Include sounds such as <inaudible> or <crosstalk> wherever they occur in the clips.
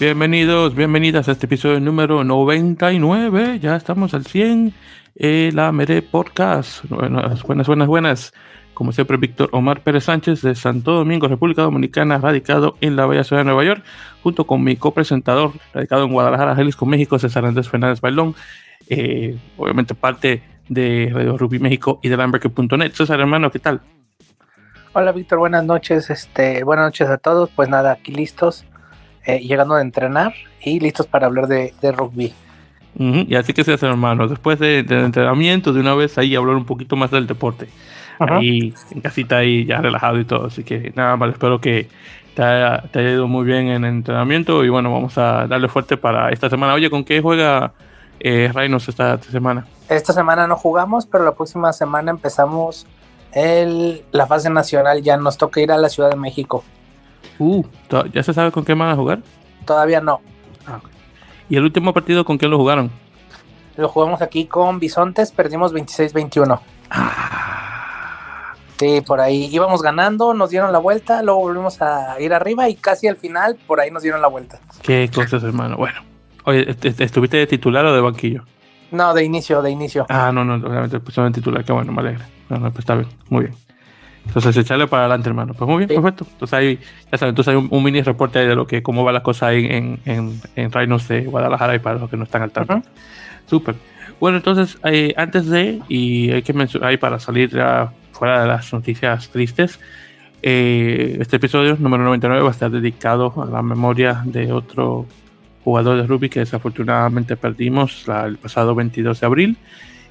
Bienvenidos, bienvenidas a este episodio número 99. Ya estamos al 100. Eh, la Mere Podcast. Buenas, buenas, buenas, buenas. Como siempre, Víctor Omar Pérez Sánchez de Santo Domingo, República Dominicana, radicado en la bella ciudad de Nueva York, junto con mi copresentador, radicado en Guadalajara, Jalisco, México, César Andrés Fernández Bailón. Eh, obviamente parte de Radio Rugby México y de Lamberque.net. César, hermano, ¿qué tal? Hola, Víctor, buenas noches. Este, buenas noches a todos. Pues nada, aquí listos eh, llegando a entrenar y listos para hablar de, rugby. Y así que se hace, hermano. Después del entrenamiento, de una vez ahí hablar un poquito más del deporte. Ahí en casita, ahí ya relajado y todo. Así que nada más, espero que te haya, ido muy bien en el entrenamiento. Y bueno, vamos a darle fuerte para esta semana. Oye, ¿con qué juega eh, Rhinos esta, semana? Esta semana no jugamos, pero la próxima semana empezamos el, la fase nacional. Ya nos toca ir a la Ciudad de México. Uh, ¿ya se sabe con qué van a jugar? Todavía no. Ah, ¿Y el último partido con quién lo jugaron? Lo jugamos aquí con Bisontes, perdimos 26-21. Ah. Sí, por ahí íbamos ganando, nos dieron la vuelta, luego volvimos a ir arriba y casi al final por ahí nos dieron la vuelta. Qué cosas, hermano. Bueno, oye, ¿estuviste de titular o de banquillo? No, de inicio, de inicio. Ah, no, no, obviamente, pues de titular, qué bueno, me alegra. No, no, pues está bien, muy bien. Entonces echarle para adelante, hermano. Pues muy bien, perfecto. Entonces hay, ya saben, entonces hay un, mini reporte de lo que cómo va la cosa ahí en, en, en Reinos de Guadalajara y para los que no están al tanto. Súper. Bueno, entonces, eh, antes de, y hay que mencionar ahí para salir ya fuera de las noticias tristes, eh, este episodio número 99 va a estar dedicado a la memoria de otro jugador de rugby que desafortunadamente perdimos el pasado 22 de abril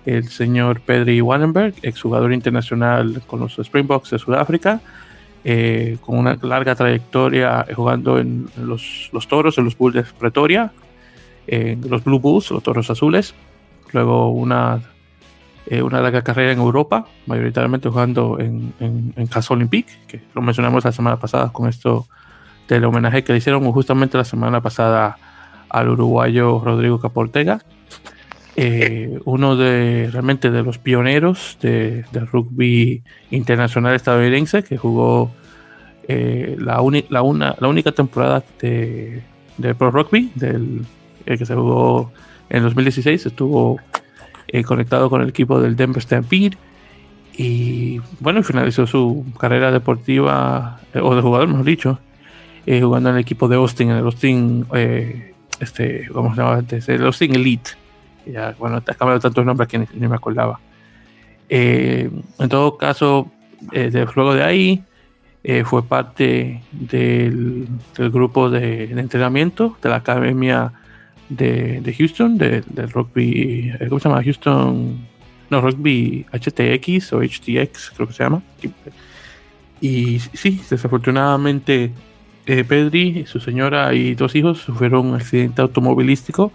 el señor Pedri Wallenberg, exjugador internacional con los Springboks de Sudáfrica, eh, con una larga trayectoria jugando en los, los, toros, en los Bulls de Pretoria, en los Blue Bulls, los toros azules, luego una, eh, una larga carrera en Europa, mayoritariamente jugando en, en, en Casa Olympique, que lo mencionamos la semana pasada con esto del homenaje que le hicieron justamente la semana pasada al uruguayo Rodrigo Caportega. Eh, uno de realmente de los pioneros de, rugby internacional estadounidense que jugó eh, la, única temporada de, Pro Rugby del que se jugó en 2016 estuvo eh, conectado con el equipo del Denver Stampede y bueno finalizó su carrera deportiva o de jugador mejor dicho jugando en el equipo de Austin en el Austin este ¿cómo se el Austin Elite ya, bueno, ha cambiado tantos nombres que ni, me acordaba. Eh, en todo caso, eh, luego de ahí, eh, fue parte del, grupo de, entrenamiento de la academia de, Houston, del rugby, ¿cómo se llama? Houston, no, rugby HTX o HTX, creo que se llama. Y sí, desafortunadamente, Pedri, su señora y dos hijos sufrieron un accidente automovilístico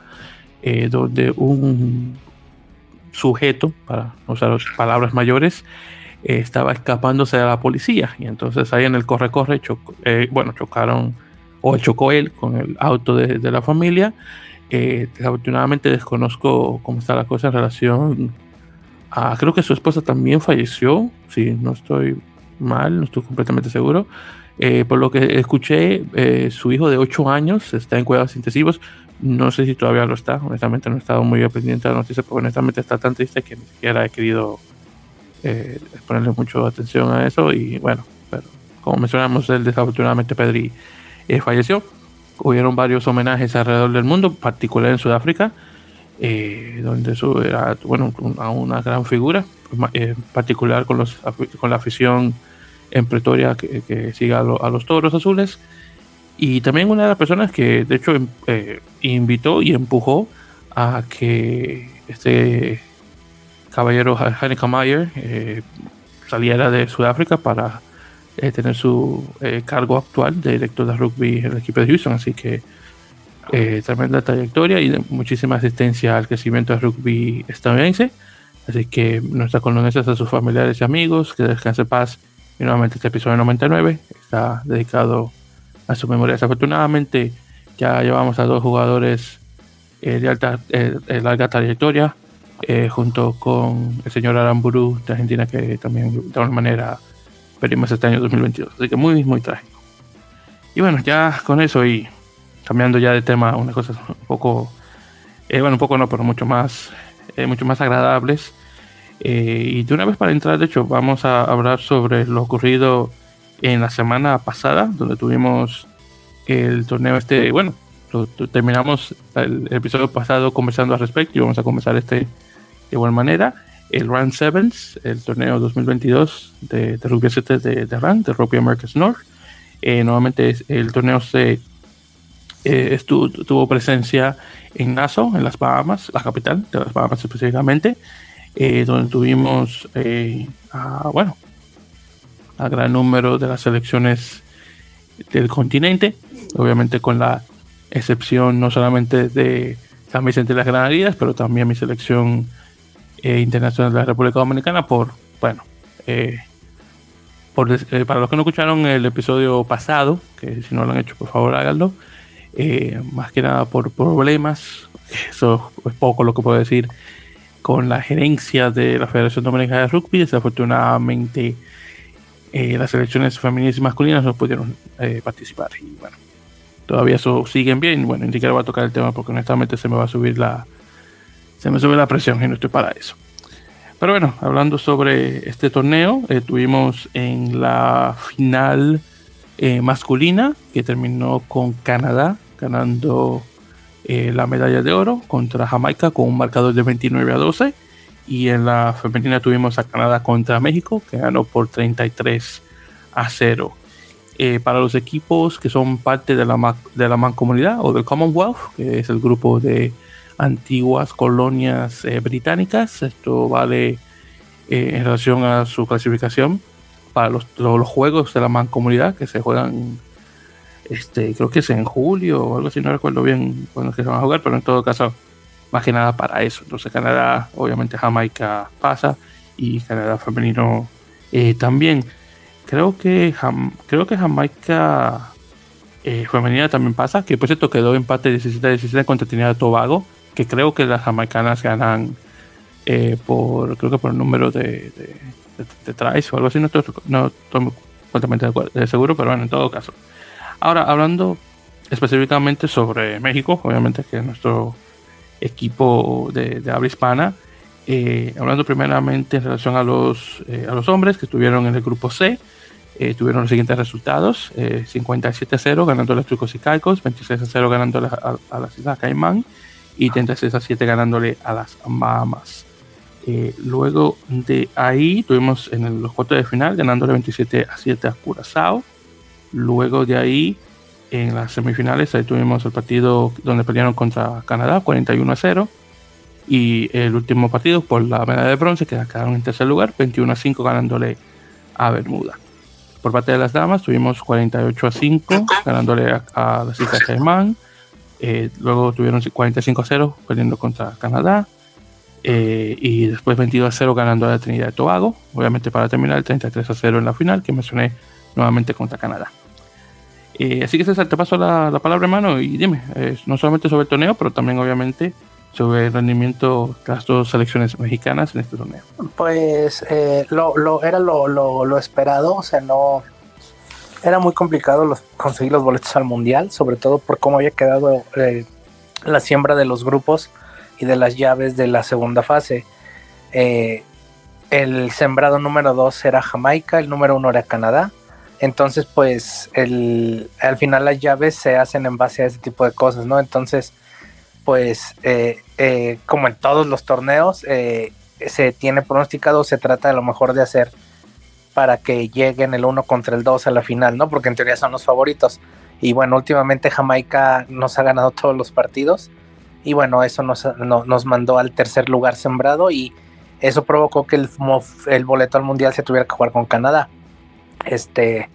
eh, donde un sujeto, para usar palabras mayores, eh, estaba escapándose de la policía. Y entonces ahí en el corre-corre, eh, bueno, chocaron, o chocó él con el auto de, la familia. desafortunadamente desconozco cómo está la cosa en relación a, creo que su esposa también falleció, si no estoy mal, no estoy completamente seguro. por lo que escuché, su hijo de 8 años está en cuidados intensivos. No sé si todavía lo está, honestamente no he estado muy pendiente de la noticia porque honestamente está tan triste que ni siquiera he querido eh, ponerle mucho atención a eso y bueno, pero como mencionamos, él desafortunadamente Pedri eh, falleció. Hubieron varios homenajes alrededor del mundo, particular en Sudáfrica, eh, donde eso era bueno, una, una gran figura, en particular con, los, con la afición en Pretoria que, que sigue a, a los toros azules. Y también una de las personas que de hecho em, eh, invitó y empujó a que este caballero Hanneke Mayer eh, saliera de Sudáfrica para eh, tener su cargo actual de director de rugby en el equipo de Houston. Así que tremenda trayectoria y muchísima asistencia al crecimiento del rugby estadounidense. Así que nuestras condolencias a sus familiares y amigos, que descanse paz. Y nuevamente este episodio 99 está dedicado a su memoria. Desafortunadamente ya llevamos a dos jugadores eh, de alta, eh, larga trayectoria, eh, junto con el señor Aramburu de Argentina, que también de alguna manera perdimos este año 2022. Así que muy, muy trágico. Y bueno, ya con eso y cambiando ya de tema, unas cosas un poco, eh, bueno, un poco no, pero mucho más, eh, mucho más agradables. Eh, y de una vez para entrar, de hecho, vamos a hablar sobre lo ocurrido en la semana pasada, donde tuvimos el torneo este, bueno, terminamos el, episodio pasado conversando al respecto y vamos a comenzar este de igual manera. El Run Sevens, el torneo 2022 de, rugby 7 de, de RAN, de Rugby Americas North. Eh, nuevamente el torneo se eh, tuvo presencia en Nassau, en las Bahamas, la capital de las Bahamas específicamente, eh, donde tuvimos, a, bueno, a gran número de las selecciones del continente, obviamente con la excepción no solamente de San Vicente de las Granadinas, pero también mi selección eh, internacional de la República Dominicana por, bueno, eh, por, eh, para los que no escucharon el episodio pasado, que si no lo han hecho, por favor háganlo, más que nada por problemas, eso es poco lo que puedo decir, con la gerencia de la Federación Dominicana de Rugby, desafortunadamente las selecciones femeninas y masculinas no pudieron participar. Y bueno, todavía eso siguen bien. Bueno, ni siquiera voy a tocar el tema porque honestamente se me va a subir la. Se me sube la presión y no estoy para eso. Pero bueno, hablando sobre este torneo, eh, en la final eh, masculina que terminó con Canadá ganando eh, la medalla de oro contra Jamaica con un marcador de 29 a 12. Y en la femenina tuvimos a Canadá contra México que ganó por 33 a 0. Eh, para los equipos que son parte de la, de la mancomunidad o del Commonwealth, que es el grupo de antiguas colonias eh, británicas. Esto vale eh, en relación a su clasificación para los, los, juegos de la mancomunidad que se juegan, este, creo que es en julio o algo así, no recuerdo bien cuándo se van a jugar, pero en todo caso, más que nada para eso. Entonces Canadá, obviamente Jamaica pasa y Canadá femenino también. Creo que, creo que Jamaica eh, femenina también pasa, que por cierto quedó empate 17 17 contra Trinidad Tobago, que creo que las jamaicanas ganan eh, por, creo que por el número de, de, de, o algo así, no estoy, no estoy completamente de seguro, pero bueno, en todo caso. Ahora, hablando específicamente sobre México, obviamente que es nuestro equipo de, de habla hispana, eh, hablando primeramente en relación a los, a los hombres que estuvieron en el grupo C, eh, tuvieron los siguientes resultados: 57 a 0 ganando a los Trucos y Caicos, 26 a 0 ganándole a, las Islas Caimán y 36 a 7 ganándole a las Bahamas. Eh, luego de ahí tuvimos en los cuartos de final ganándole 27 a 7 a Curazao. Luego de ahí en las semifinales ahí tuvimos el partido donde pelearon contra Canadá 41 a 0 y el último partido por la medalla de bronce que quedaron en tercer lugar 21 a 5 ganándole a Bermuda. Por parte de las damas tuvimos 48 a 5, ganándole a, las Islas Caimán. Eh, luego tuvieron 45 a 0, perdiendo contra Canadá. Eh, y después 22 a 0 ganando a la Trinidad y Tobago. Obviamente para terminar el 33 a 0 en la final, que mencioné nuevamente contra Canadá. Eh, así que César, te paso la, la palabra, hermano, y dime, no solamente sobre el torneo, pero también obviamente sobre el rendimiento de las dos selecciones mexicanas en este torneo? Pues eh, lo, era lo, esperado, o sea, no era muy complicado conseguir los boletos al mundial, sobre todo por cómo había quedado eh, la siembra de los grupos y de las llaves de la segunda fase. Eh, el sembrado número dos era Jamaica, el número uno era Canadá. Entonces, pues, el, al final las llaves se hacen en base a ese tipo de cosas, ¿no? Entonces, pues eh, eh, como en todos los torneos, eh, se tiene pronosticado, se trata a lo mejor de hacer para que lleguen el 1 contra el 2 a la final, ¿no? Porque en teoría son los favoritos. Y bueno, últimamente Jamaica nos ha ganado todos los partidos. Y bueno, eso nos, nos mandó al tercer lugar sembrado y eso provocó que el, el boleto al mundial se tuviera que jugar con Canadá. Este,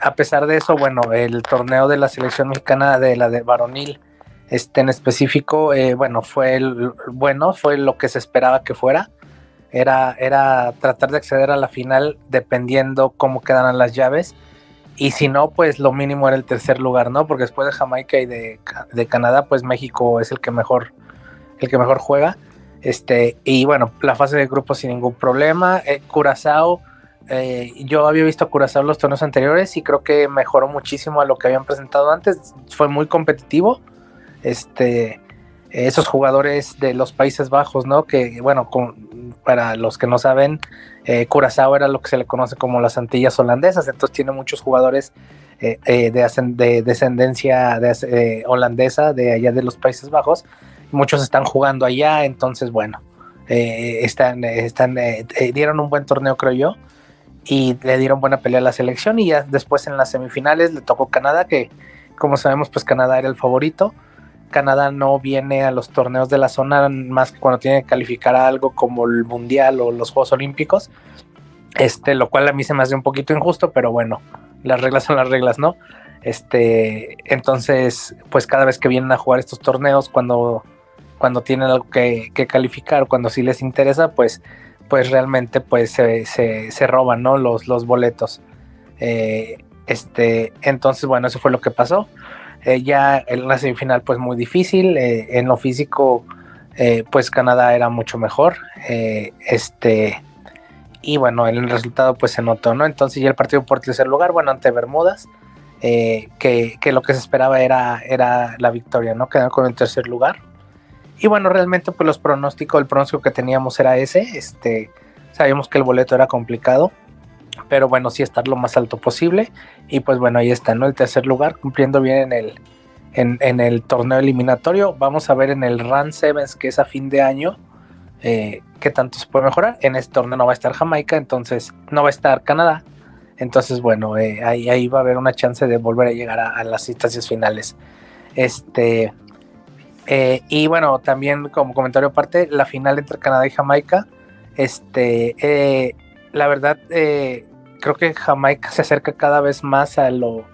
a pesar de eso, bueno, el torneo de la selección mexicana de la de varonil este en específico, eh, bueno, fue bueno, fue lo que se esperaba que fuera. Era, era tratar de acceder a la final dependiendo cómo quedaran las llaves. Y si no, pues lo mínimo era el tercer lugar, ¿no? Porque después de Jamaica y de, Canadá, pues México es el que mejor, el que mejor juega. Este, y bueno, la fase de grupo sin ningún problema. Eh, Curazao eh, yo había visto a Curazao los torneos anteriores y creo que mejoró muchísimo a lo que habían presentado antes. Fue muy competitivo. Este, esos jugadores de los Países Bajos, ¿no? Que, bueno, para los que no saben, eh, Curazao era lo que se le conoce como las Antillas holandesas, entonces tiene muchos jugadores eh, eh, de, descendencia de, holandesa de allá de los Países Bajos. Muchos están jugando allá, entonces, bueno, están, están, dieron un buen torneo, creo yo, y le dieron buena pelea a la selección. Y ya después en las semifinales le tocó Canadá, que como sabemos, pues Canadá era el favorito Canadá no viene a los torneos de la zona más que cuando tiene que calificar a algo como el Mundial o los Juegos Olímpicos. Este, lo cual a mí se me hace un poquito injusto, pero bueno, las reglas son las reglas, ¿no? Este, entonces, pues cada vez que vienen a jugar estos torneos, cuando, cuando tienen algo que, calificar, cuando sí les interesa, pues, pues realmente pues se, se, roban, ¿no? Los, los boletos. Eh, este, entonces, bueno, eso fue lo que pasó. Eh, ya en la semifinal pues muy difícil, eh, en lo físico pues Canadá era mucho mejor, este, y bueno, el resultado pues se notó, ¿no? Entonces ya el partido por tercer lugar, bueno, ante Bermudas, que, lo que se esperaba era, era la victoria, ¿no? Quedar con el tercer lugar. Y bueno, realmente pues los pronósticos, el pronóstico que teníamos era ese, este, sabíamos que el boleto era complicado, pero bueno, sí estar lo más alto posible. Y pues bueno, ahí está, ¿no? El tercer lugar, cumpliendo bien en el, en, el torneo eliminatorio. Vamos a ver en el Run Sevens, que es a fin de año, eh, qué tanto se puede mejorar. En este torneo no va a estar Jamaica, entonces no va a estar Canadá. Entonces, bueno, eh, ahí, ahí, va a haber una chance de volver a llegar a, las instancias finales. Este. Eh, y bueno, también como comentario aparte, la final entre Canadá y Jamaica. Este. la verdad, creo que Jamaica se acerca cada vez más a lo,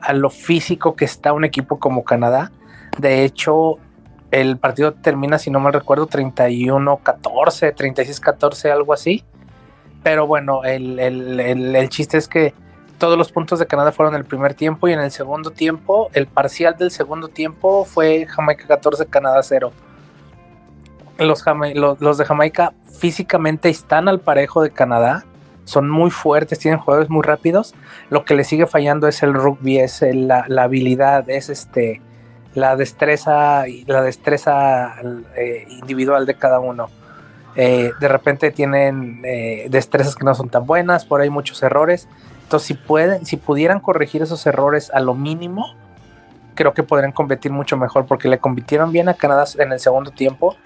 a lo físico que está un equipo como Canadá. De hecho, el partido termina, si no mal recuerdo, 31-14, 36-14, algo así. Pero bueno, el, el, chiste es que todos los puntos de Canadá fueron el primer tiempo y en el segundo tiempo, el parcial del segundo tiempo fue Jamaica 14, Canadá 0. Los, los, de Jamaica físicamente están al parejo de Canadá son muy fuertes, tienen jugadores muy rápidos. Lo que le sigue fallando es el rugby, es la, habilidad, es este la destreza, la destreza eh, individual de cada uno. Eh, de repente tienen eh, destrezas que no son tan buenas, por ahí muchos errores. Entonces, si pueden, si pudieran corregir esos errores a lo mínimo, creo que podrían competir mucho mejor, porque le compitieron bien a Canadá en el segundo tiempo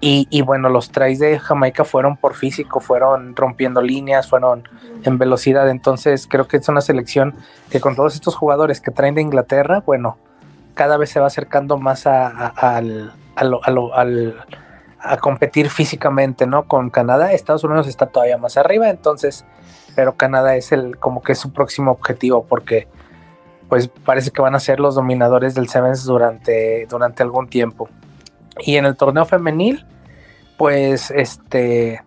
y, bueno, los tries de Jamaica fueron por físico, fueron rompiendo líneas, fueron en velocidad. Entonces creo que es una selección que con todos estos jugadores que traen de Inglaterra, bueno, cada vez se va acercando más a, al, a competir físicamente, ¿no? Con Canadá. Estados Unidos está todavía más arriba, entonces, pero Canadá es el como que es su próximo objetivo porque pues parece que van a ser los dominadores del Sevens durante, durante algún tiempo. Y en el torneo femenil, pues este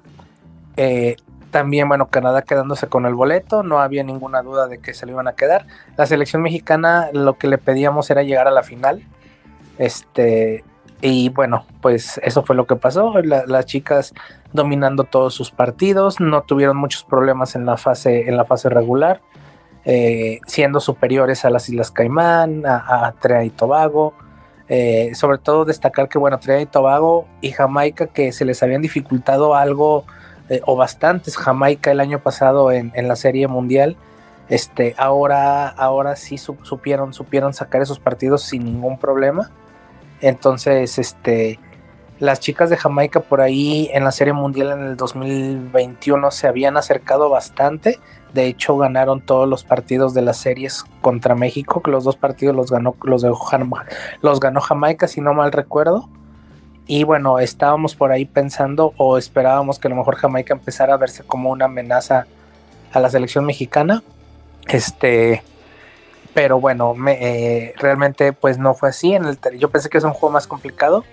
eh, también, bueno, Canadá quedándose con el boleto, no había ninguna duda de que se lo iban a quedar. La selección mexicana lo que le pedíamos era llegar a la final. Este, y bueno, pues eso fue lo que pasó. las chicas dominando todos sus partidos, no tuvieron muchos problemas en la fase, en la fase regular, eh, siendo superiores a las Islas Caimán, a, a Trea y Tobago. Eh, sobre todo destacar que, bueno, Trinidad y Tobago y Jamaica que se les habían dificultado algo eh, o bastantes Jamaica el año pasado en, la serie mundial. Este, ahora, ahora sí supieron, supieron sacar esos partidos sin ningún problema. Entonces, este, las chicas de Jamaica por ahí en la serie mundial en el 2021 se habían acercado bastante de hecho, ganaron todos los partidos de las series contra México, que los dos partidos los ganó, los, de, los ganó Jamaica, si no mal recuerdo. Y bueno, estábamos por ahí pensando o esperábamos que a lo mejor Jamaica empezara a verse como una amenaza a la selección mexicana. Este, pero bueno, eh, realmente pues no fue así. En el, yo pensé que es un juego más complicado,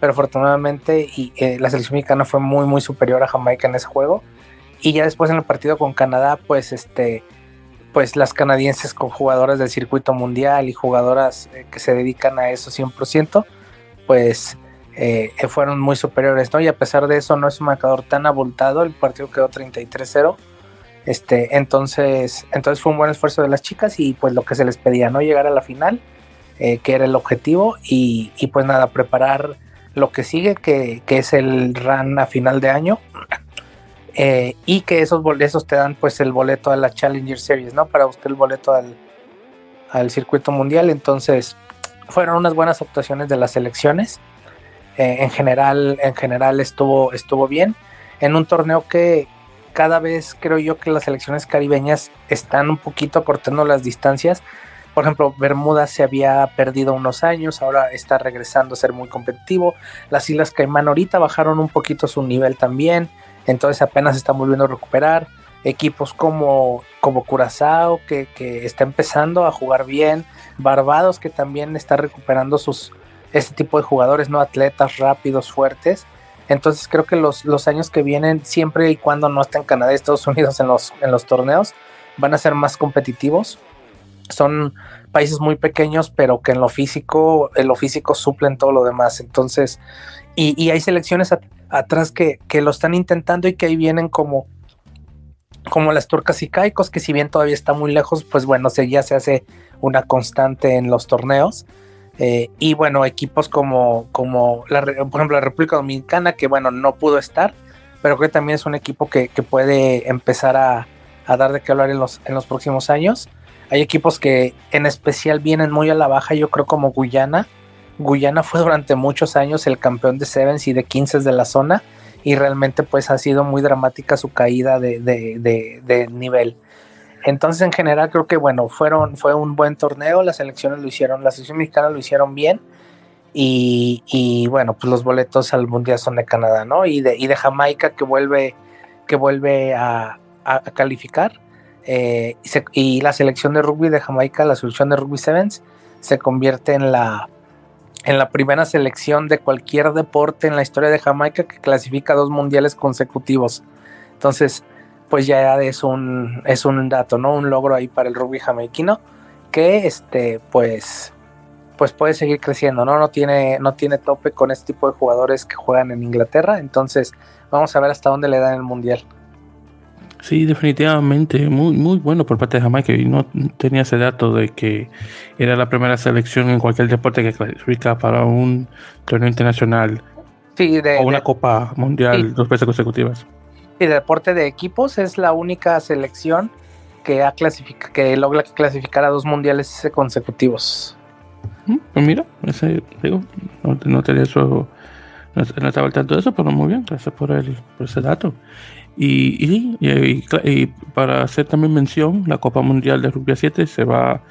pero afortunadamente y, eh, la selección mexicana fue muy muy superior a Jamaica en ese juego y ya después en el partido con Canadá, pues este, pues las canadienses con jugadoras del circuito mundial y jugadoras eh, que se dedican a eso 100%, pues eh, fueron muy superiores, ¿no? Y a pesar de eso no es un marcador tan abultado, el partido quedó 33-0 Este, entonces, entonces fue un buen esfuerzo de las chicas y pues lo que se les pedía, ¿no? Llegar a la final, eh, que era el objetivo, y, pues nada, preparar lo que sigue, que, es el run a final de año. Eh, y que esos boletos te dan pues el boleto a la Challenger Series, ¿no? Para buscar el boleto al, al circuito mundial. Entonces, fueron unas buenas actuaciones de las elecciones. Eh, en general, en general estuvo, estuvo bien. En un torneo que cada vez creo yo que las selecciones caribeñas están un poquito cortando las distancias. Por ejemplo, Bermuda se había perdido unos años, ahora está regresando a ser muy competitivo. Las Islas Caimán ahorita bajaron un poquito su nivel también, entonces apenas están volviendo a recuperar. Equipos como, como Curazao, que, que está empezando a jugar bien. Barbados, que también está recuperando sus, este tipo de jugadores, ¿no? Atletas rápidos, fuertes. Entonces creo que los, los años que vienen, siempre y cuando no estén Canadá y Estados Unidos en los, en los torneos, van a ser más competitivos. Son países muy pequeños, pero que en lo físico, en lo físico suplen todo lo demás. Entonces, y, hay selecciones atrás que, que, lo están intentando y que ahí vienen como, como las turcas y caicos, que si bien todavía está muy lejos, pues bueno, se, ya se hace una constante en los torneos. Eh, y bueno, equipos como, como la, por ejemplo la República Dominicana, que bueno, no pudo estar, pero creo que también es un equipo que, puede empezar a, dar de qué hablar en los, en los próximos años. Hay equipos que en especial vienen muy a la baja, yo creo como Guyana. Guyana fue durante muchos años el campeón de Sevens y de 15 de la zona y realmente pues ha sido muy dramática su caída de, de nivel. Entonces, en general, creo que bueno, fueron, fue un buen torneo. Las selecciones lo hicieron, las selecciones mexicanas lo hicieron bien. Y, bueno, pues los boletos al mundial son de Canadá, ¿no? Y de, y de Jamaica que vuelve, que vuelve a, calificar. Eh, y, la selección de rugby de Jamaica, la selección de rugby sevens, se convierte en la, en la primera selección de cualquier deporte en la historia de Jamaica que clasifica dos mundiales consecutivos. Entonces, pues ya es un, es un dato, ¿no? Un logro ahí para el rugby jamaiquino que este, pues, pues puede seguir creciendo, ¿no? No tiene, no tiene tope con este tipo de jugadores que juegan en Inglaterra, entonces vamos a ver hasta dónde le dan el mundial. Sí, definitivamente, muy, muy bueno por parte de Jamaica. Y no tenía ese dato de que era la primera selección en cualquier deporte que clasifica para un torneo internacional sí, de, o una Copa Mundial dos veces consecutivas y de deporte de equipos es la única selección que ha que logra clasificar a dos mundiales consecutivos. Mm, pues mira, ese, digo, no, tenía eso, no, estaba al tanto de eso, pero muy bien, gracias por, el, por ese dato. Y, y, para hacer también mención, la Copa Mundial de Rugby 7 se va a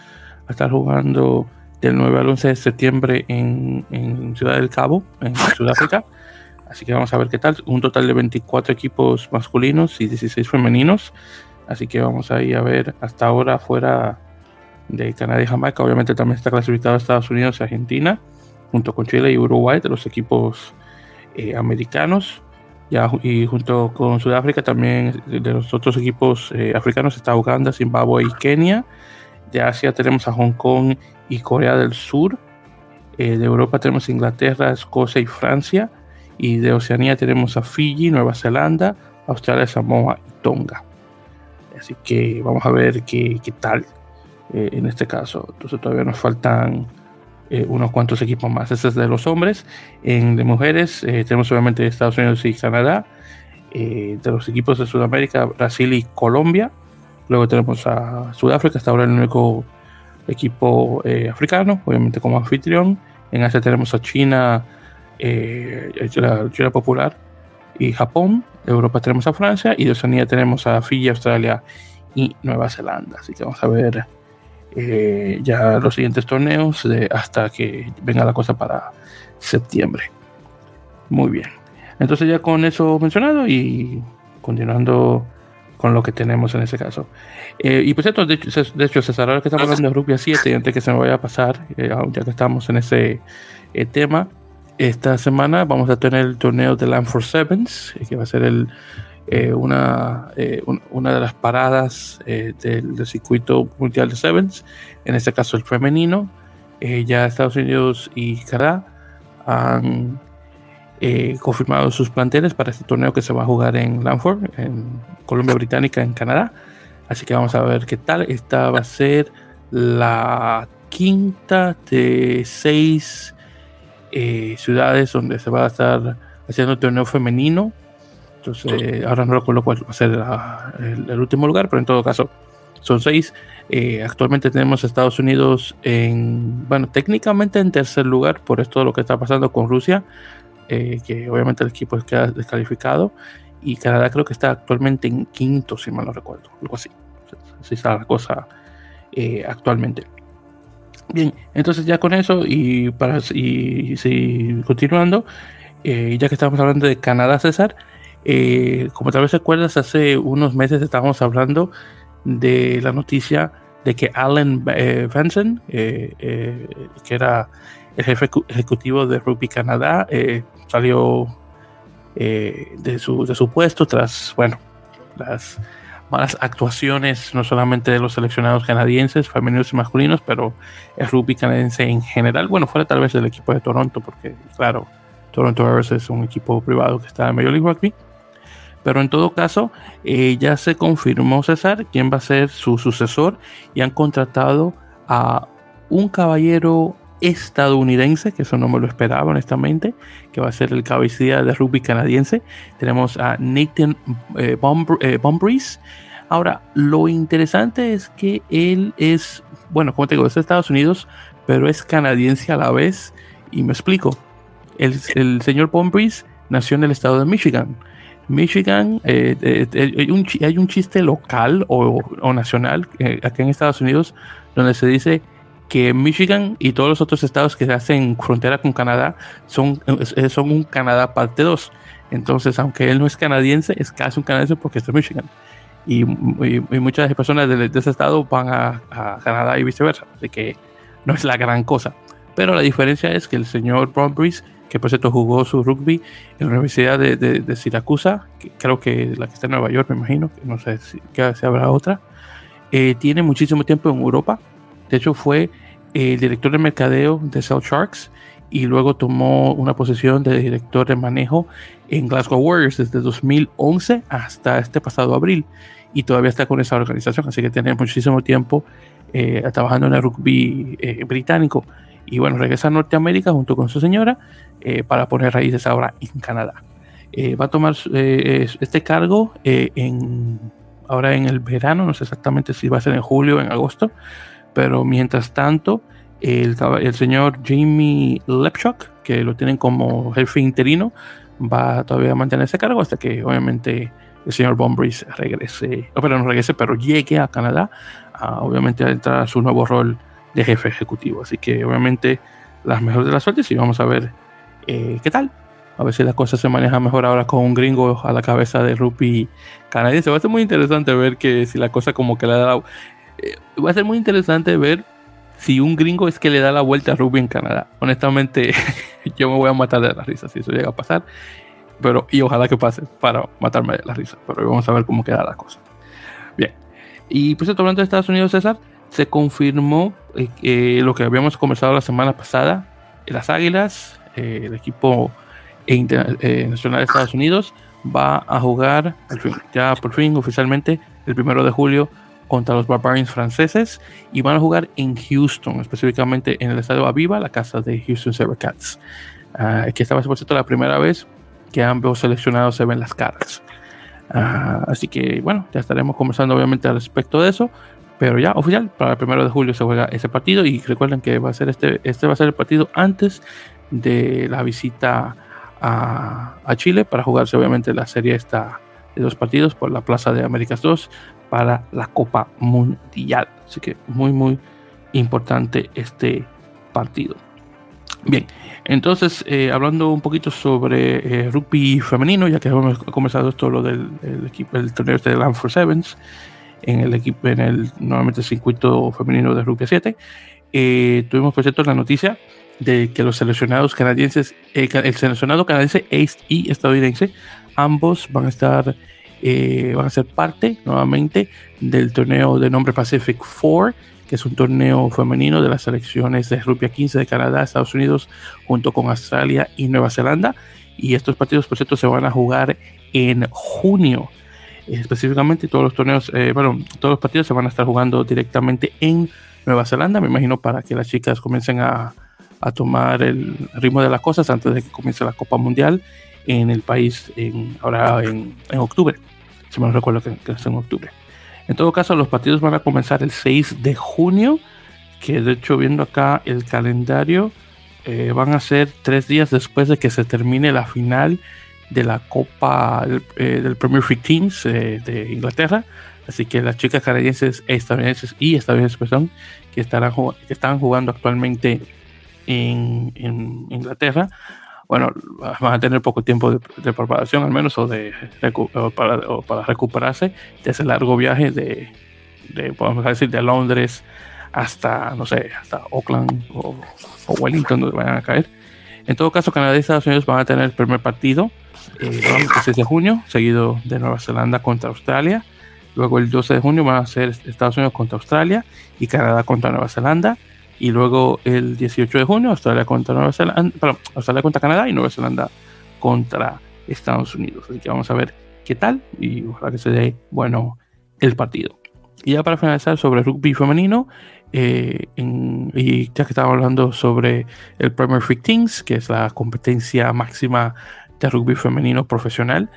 estar jugando del 9 al 11 de septiembre en, en Ciudad del Cabo, en Sudáfrica. Así que vamos a ver qué tal. Un total de 24 equipos masculinos y 16 femeninos. Así que vamos a a ver hasta ahora fuera de Canadá y Jamaica. Obviamente también está clasificado Estados Unidos y Argentina, junto con Chile y Uruguay, de los equipos eh, americanos. Y junto con Sudáfrica también de los otros equipos eh, africanos está Uganda, Zimbabue y Kenia. De Asia tenemos a Hong Kong y Corea del Sur. Eh, de Europa tenemos Inglaterra, Escocia y Francia. Y de Oceanía tenemos a Fiji, Nueva Zelanda, Australia, Samoa y Tonga. Así que vamos a ver qué, qué tal eh, en este caso. Entonces todavía nos faltan eh, unos cuantos equipos más. Ese es de los hombres. En de mujeres eh, tenemos obviamente Estados Unidos y Canadá. de los equipos de Sudamérica, Brasil y Colombia. Luego tenemos a Sudáfrica, hasta ahora el único equipo africano, obviamente como anfitrión. En Asia tenemos a China, eh, la China Popular y Japón. Europa tenemos a Francia y de Oceanía tenemos a Fiji, Australia y Nueva Zelanda. Así que vamos a ver eh, ya los siguientes torneos hasta que venga la cosa para septiembre. Muy bien. Entonces ya con eso mencionado y continuando con lo que tenemos en ese caso. Eh, y pues esto, de hecho, de hecho César, ahora que estamos hablando de Rugby 7, antes que se me vaya a pasar, eh, ya que estamos en ese tema, esta semana vamos a tener el torneo de Land for Sevens, eh, que va a ser el, eh, una, eh, una de las paradas del, circuito mundial de Sevens, en este caso el femenino. ya Estados Unidos y Canadá han confirmado sus planteles para este torneo que se va a jugar en Lanford, en Columbia Británica, en Canadá. Así que vamos a ver qué tal. Esta va a ser la quinta de seis eh, ciudades donde se va a estar haciendo torneo femenino. Entonces, ahora no recuerdo cuál va a ser el, último lugar, pero en todo caso son seis. Eh, actualmente tenemos Estados Unidos en, bueno, técnicamente en tercer lugar por esto de lo que está pasando con Rusia, eh, que obviamente el equipo queda descalificado. Y Canadá creo que está actualmente en quinto, si mal no recuerdo, algo así. Así está la cosa eh, actualmente. Bien, entonces ya con eso y para y, continuando, eh, ya que estamos hablando de Canadá, César, como tal vez recuerdas, hace unos meses estábamos hablando de la noticia de que Allen Vanson, que era el jefe ejecutivo de Rugby Canadá, salió eh, de, su, de su puesto tras, bueno, las malas actuaciones no solamente de los seleccionados canadienses, femeninos y masculinos, pero el rugby canadiense en general, bueno, fuera tal vez del equipo de Toronto, porque claro, Toronto Airways es un equipo privado que está en Major League Rugby, pero en todo caso, eh, ya se confirmó César quién va a ser su sucesor y han contratado a un caballero estadounidense, que eso no me lo esperaba honestamente, que va a ser el cabecilla de rugby canadiense. Tenemos a Nathan eh, eh Ahora, lo interesante es que él es, bueno, como te digo, es de Estados Unidos, pero es canadiense a la vez. Y me explico. El, señor Bombreeze nació en el estado de Michigan. Michigan, eh, eh, hay, un, hay, un, chiste local o, o nacional aquí en Estados Unidos donde se dice que Michigan y todos los otros estados que se hacen frontera con Canadá son, son un Canadá parte 2. Entonces, aunque él no es canadiense, es casi un canadiense porque es de Michigan. Y, muchas personas de, ese estado van a, Canadá y viceversa. Así que no es la gran cosa. Pero la diferencia es que el señor Brown que por cierto jugó su rugby en la Universidad de, de, Siracusa, que creo que la que está en Nueva York, me imagino, que no sé si, si habrá otra, eh, tiene muchísimo tiempo en Europa. De hecho, fue el director de mercadeo de Cell Sharks y luego tomó una posición de director de manejo en Glasgow Warriors desde 2011 hasta este pasado abril y todavía está con esa organización, así que tiene muchísimo tiempo eh, trabajando en el rugby eh, británico y bueno, regresa a Norteamérica junto con su señora eh, para poner raíces ahora en Canadá. va a tomar este cargo en, ahora en el verano, no sé exactamente si va a ser en julio o en agosto, pero mientras tanto, el, el señor Jamie Lepchuk, que lo tienen como jefe interino, va todavía a mantener ese cargo hasta que obviamente el señor Bombris regrese, o pero no regrese, pero llegue a Canadá, obviamente a entrar a su nuevo rol de jefe ejecutivo. Así que obviamente las mejores de las suertes y vamos a ver eh, qué tal. A ver si la cosa se maneja mejor ahora con un gringo a la cabeza de rugby canadiense. Va a ser muy interesante ver que si la cosa como que le da la, eh, va a ser muy interesante ver si un gringo es que le da la vuelta a Ruby en Canadá. Honestamente, <laughs> yo me voy a matar de la risa si eso llega a pasar. Pero, y ojalá que pase para matarme de la risa. Pero vamos a ver cómo queda la cosa. Bien. Y pues hablando de Estados Unidos, César, se confirmó eh, lo que habíamos conversado la semana pasada. Las Águilas, eh, el equipo nacional de Estados Unidos, va a jugar ya por fin oficialmente el primero de julio contra los Barbarians franceses y van a jugar en Houston, específicamente en el estadio Aviva, la casa de Houston Sabercats. Uh, que esta va a ser la primera vez que ambos seleccionados se ven las caras. Ah, así que bueno, ya estaremos conversando obviamente al respecto de eso. Pero ya oficial, para el primero de julio se juega ese partido y recuerden que va a ser este, este va a ser el partido antes de la visita a, a Chile para jugarse obviamente la serie esta de dos partidos por la Plaza de Américas 2 para la Copa Mundial. Así que muy, muy importante este partido. Bien, entonces eh, hablando un poquito sobre eh, rugby femenino, ya que hemos comenzado esto lo del equipo, el torneo este de Lanford Sevens, en el equipo, en el nuevamente circuito femenino de rugby 7, eh, tuvimos por cierto la noticia de que los seleccionados canadienses, el seleccionado canadiense y estadounidense, ambos van a estar eh, van a ser parte nuevamente del torneo de nombre Pacific Four, que es un torneo femenino de las selecciones de rugby 15 de Canadá, Estados Unidos, junto con Australia y Nueva Zelanda. Y estos partidos, por cierto, se van a jugar en junio. Específicamente, todos los torneos, eh, bueno, todos los partidos se van a estar jugando directamente en Nueva Zelanda, me imagino, para que las chicas comiencen a, a tomar el ritmo de las cosas antes de que comience la Copa Mundial en el país en, ahora en, en octubre. Si me recuerdo que, es en octubre. En todo caso, los partidos van a comenzar el 6 de junio, que de hecho viendo acá el calendario, eh, van a ser tres días después de que se termine la final de la Copa eh, del Premier League Teams eh, de Inglaterra. Así que las chicas canadienses, estadounidenses y estadounidenses perdón, que, estarán, que están jugando actualmente en, en, Inglaterra, bueno, van a tener poco tiempo de, preparación al menos o, de, o para, o para, recuperarse de ese largo viaje de, de, podemos decir, de Londres hasta, no sé, hasta Auckland o, Wellington, donde vayan a caer. En todo caso, Canadá y Estados Unidos van a tener el primer partido eh, el 6 de junio, seguido de Nueva Zelanda contra Australia. Luego el 12 de junio van a ser Estados Unidos contra Australia y Canadá contra Nueva Zelanda. Y luego el 18 de junio Australia contra Nueva Zelanda, perdón, Australia contra Canadá y Nueva Zelanda contra Estados Unidos. Así que vamos a ver qué tal y ojalá que se dé bueno el partido. Y ya para finalizar sobre rugby femenino, eh, en, y ya que estaba hablando sobre el Premier League Teams, que es la competencia máxima de rugby femenino profesional.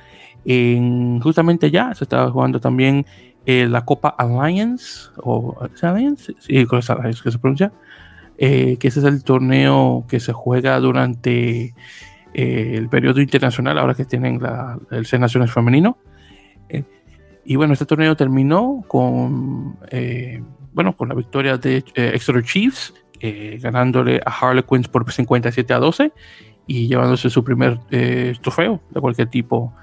En, justamente ya se estaba jugando también eh, la Copa Alliance, o Alliance, sí, con Alliance que se pronuncia, eh, que ese es el torneo que se juega durante eh, el periodo internacional, ahora que tienen el C Naciones Femenino. Eh, y bueno, este torneo terminó con, eh, bueno, con la victoria de Exeter Chiefs, ganándole a Harlequins por 57 a 12 y llevándose su primer trofeo de cualquier tipo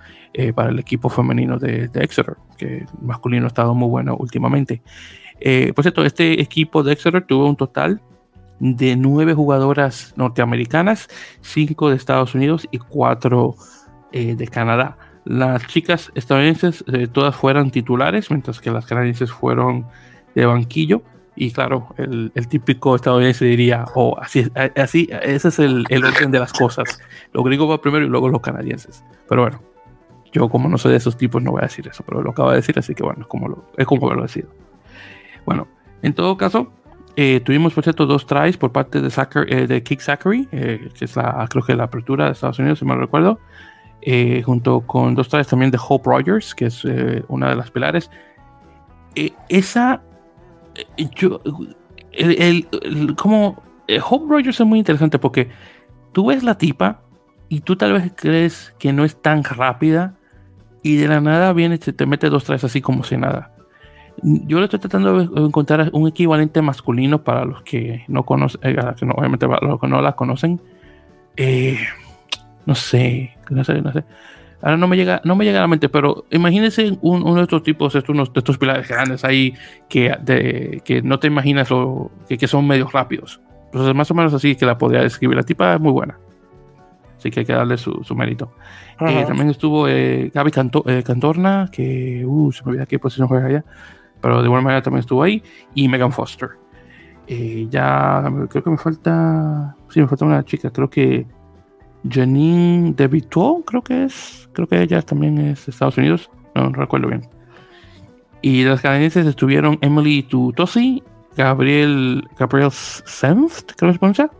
para el equipo femenino de, de, Exeter, que masculino ha estado muy bueno últimamente. Por cierto, este equipo de Exeter tuvo un total de nueve jugadoras norteamericanas, cinco de Estados Unidos y cuatro eh, de Canadá. Las chicas estadounidenses eh, todas fueron titulares, mientras que las canadienses fueron de banquillo. Y claro, el, típico estadounidense diría, oh, así, así ese es el, el, orden de las cosas. Los gringos va primero y luego los canadienses. Pero bueno, yo como no soy de esos tipos no voy a decir eso, pero lo acabo de decir, así que bueno, es como lo, es como lo decido. Bueno, en todo caso, eh, tuvimos por cierto dos tries por parte de, Zachary, eh, de Kick Zachary, eh, que es la, creo que la apertura de Estados Unidos, si mal recuerdo, eh, junto con dos tries también de Hope Rogers, que es eh, una de las pilares. esa yo, el, el, el, como Hope Rogers es muy interesante porque tú ves la tipa y tú tal vez crees que no es tan rápida y de la nada viene y te mete dos tres así como si nada. Yo le estoy tratando de encontrar un equivalente masculino para los que no conocen, eh, que no, obviamente para los que no la conocen. Eh, no sé, no sé, no sé. Ahora no me llega, no me llega a la mente, pero imagínense un, uno de estos tipos, estos, unos, de estos pilares grandes ahí que, de, que no te imaginas lo, que, que, son medios rápidos. Pues más o menos así que la podría describir. La tipa es muy buena. Así que hay que darle su, su mérito. Uh -huh. eh, también estuvo eh, Gaby Canto, eh, Cantorna, que uh, se me olvida qué posición juega allá, pero de buena manera también estuvo ahí. Y Megan Foster. Eh, ya creo que me falta. Sí, me falta una chica, creo que Janine Devito, creo que es. Creo que ella también es de Estados Unidos. No, recuerdo bien. Y las canadienses estuvieron Emily Tutosi, Gabriel, Gabriel Senft, creo que se pronuncia,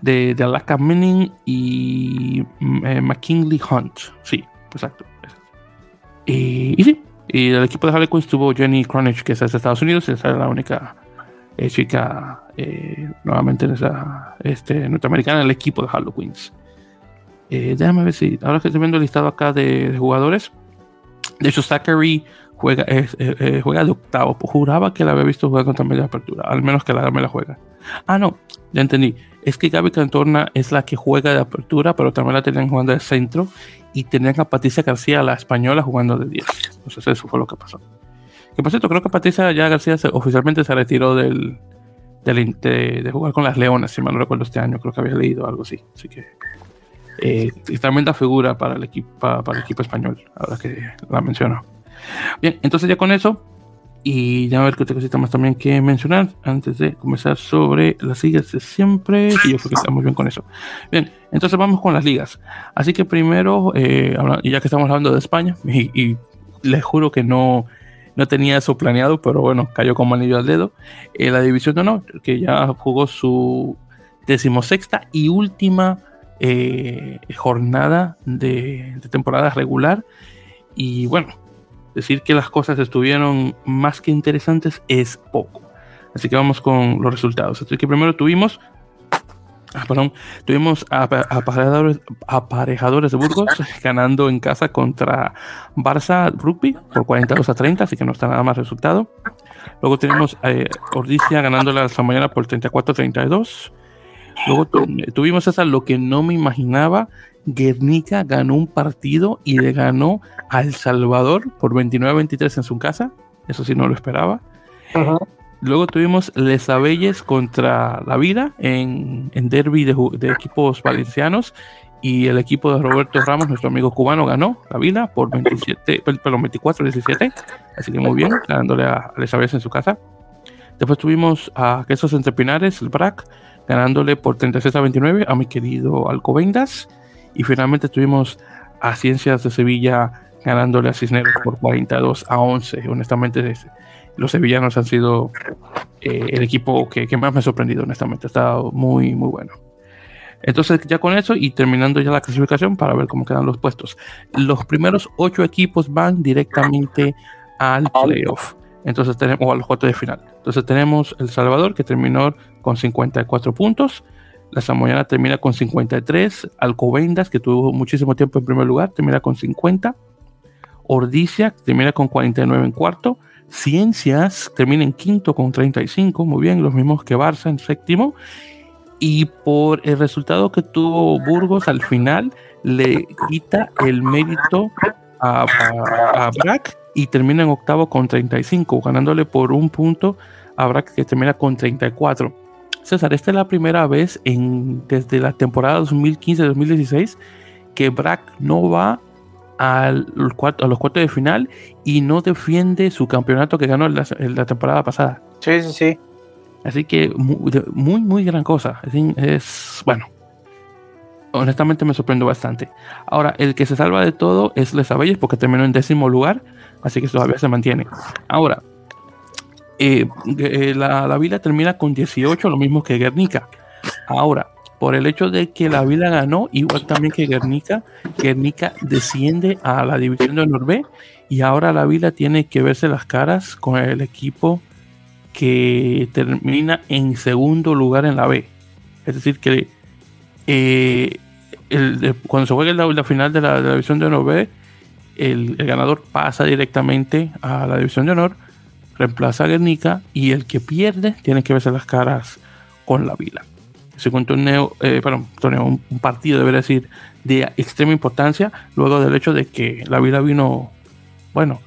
de, de Alaka Manning y eh, McKinley Hunt. Sí, exacto. Y, y sí, y del equipo de Harley Quinn estuvo Jenny Cronich, que es de Estados Unidos, esa es la única eh, chica eh, nuevamente en esa, este, norteamericana en el equipo de Harley Quinns. Eh, déjame ver si, ahora que estoy viendo el listado acá de, de jugadores, de hecho, Zachary juega, eh, eh, juega de octavo. Juraba que la había visto jugar contra media apertura, al menos que la me la juega. Ah, no, ya entendí. Es que Gaby Cantorna es la que juega de apertura, pero también la tenían jugando de centro y tenían a Patricia García, la española, jugando de 10. Entonces, eso fue lo que pasó. Que por cierto, creo que Patricia ya García se, oficialmente se retiró del, del de, de, jugar con las Leonas, si mal no recuerdo este año. Creo que había leído algo así. Así que eh, tremenda figura para el, equipo, para, para el equipo español, ahora que la menciono. Bien, entonces ya con eso, Y ya a ver qué otra cosita más también que mencionar antes de comenzar sobre las ligas de siempre. Y yo creo que estamos bien con eso. Bien, entonces vamos con las ligas. Así que primero, eh, ya que estamos hablando de España, <laughs> y, les juro que no, no tenía eso planeado, pero bueno, cayó como anillo al dedo. Eh, la división de honor, que ya jugó su decimosexta y última eh, jornada de temporada regular. Y bueno, Decir que las cosas estuvieron más que interesantes es poco. Así que vamos con los resultados. Así que primero tuvimos Ah, perdón, tuvimos aparejadores, aparejadores, de Burgos <laughs> ganando en casa contra Barça Rugby por 42 a 30, así que no está nada más resultado. Luego tenemos eh, Ordicia ganándole a San Mañana por 34 a 32. Luego tuvimos esa lo que no me imaginaba, Guernica ganó un partido y le ganó a El Salvador por 29-23 en su casa. Eso sí no lo esperaba. Luego tuvimos Les Abelles contra La Vida en, en derby de, equipos valencianos. Y el equipo de Roberto Ramos, nuestro amigo cubano, ganó La Vida por 27, 24-17. Así que muy bien, ganándole a Les Abelles en su casa. Después tuvimos a Quesos Entre Pinares, el BRAC, ganándole por 36 a 29 a mi querido Alcobendas. Y finalmente tuvimos a Ciencias de Sevilla ganándole a Cisneros por 42 a 11. Honestamente, los sevillanos han sido eh, el equipo que, más me ha sorprendido, honestamente. Ha estado muy, muy bueno. Entonces, ya con eso y terminando ya la clasificación para ver cómo quedan los puestos. Los primeros ocho equipos van directamente al playoff. Entonces tenemos, o al cuarto de final. Entonces tenemos El Salvador que terminó con 54 puntos. La Samoyana termina con 53. Alcobendas, que tuvo muchísimo tiempo en primer lugar, termina con 50. Ordicia termina con 49 en cuarto. Ciencias termina en quinto con 35. Muy bien, los mismos que Barça en séptimo. Y por el resultado que tuvo Burgos al final, le quita el mérito a, a, Brack y termina en octavo con 35, ganándole por un punto a Brack que termina con 34 César, esta es la primera vez en, desde la temporada 2015-2016 que Brack no va al, a los cuartos de final y no defiende su campeonato que ganó en la, temporada pasada. Sí, sí, sí. Así que muy, muy, gran cosa. Es, bueno, honestamente me sorprendió bastante. Ahora, el que se salva de todo es Les Abelles porque terminó en décimo lugar, así que todavía se mantiene. Ahora, eh, eh, la, la, Vila termina con 18, lo mismo que Guernica. Ahora, por el hecho de que la Vila ganó, igual también que Guernica, Guernica desciende a la división de honor B y ahora la Vila tiene que verse las caras con el equipo que termina en segundo lugar en la B. Es decir, que eh, cuando se juegue la, final de la, división de honor B, el, ganador pasa directamente a la división de honor reemplaza a Guernica y el que pierde tiene que verse las caras con la Vila. Es un torneo, eh, perdón, torneo, un, partido, debería decir, de extrema importancia, luego del hecho de que la Vila vino, bueno,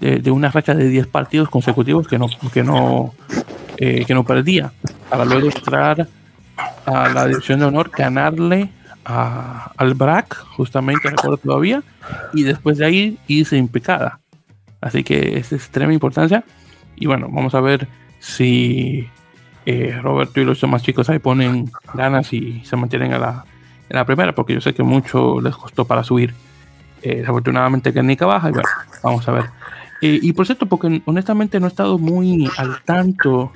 de, una racha de 10 partidos consecutivos que no, que no, eh, que no perdía, para luego entrar a la división de honor, ganarle al BRAC, justamente, recuerdo todavía, y después de ahí irse impecada. Así que es de extrema importancia. Y bueno, vamos a ver si eh, Roberto y los demás chicos ahí ponen ganas y se mantienen a la, en la primera, porque yo sé que mucho les costó para subir. Eh, desafortunadamente que Nica baja y bueno, vamos a ver. Eh, y por cierto, porque honestamente no he estado muy al tanto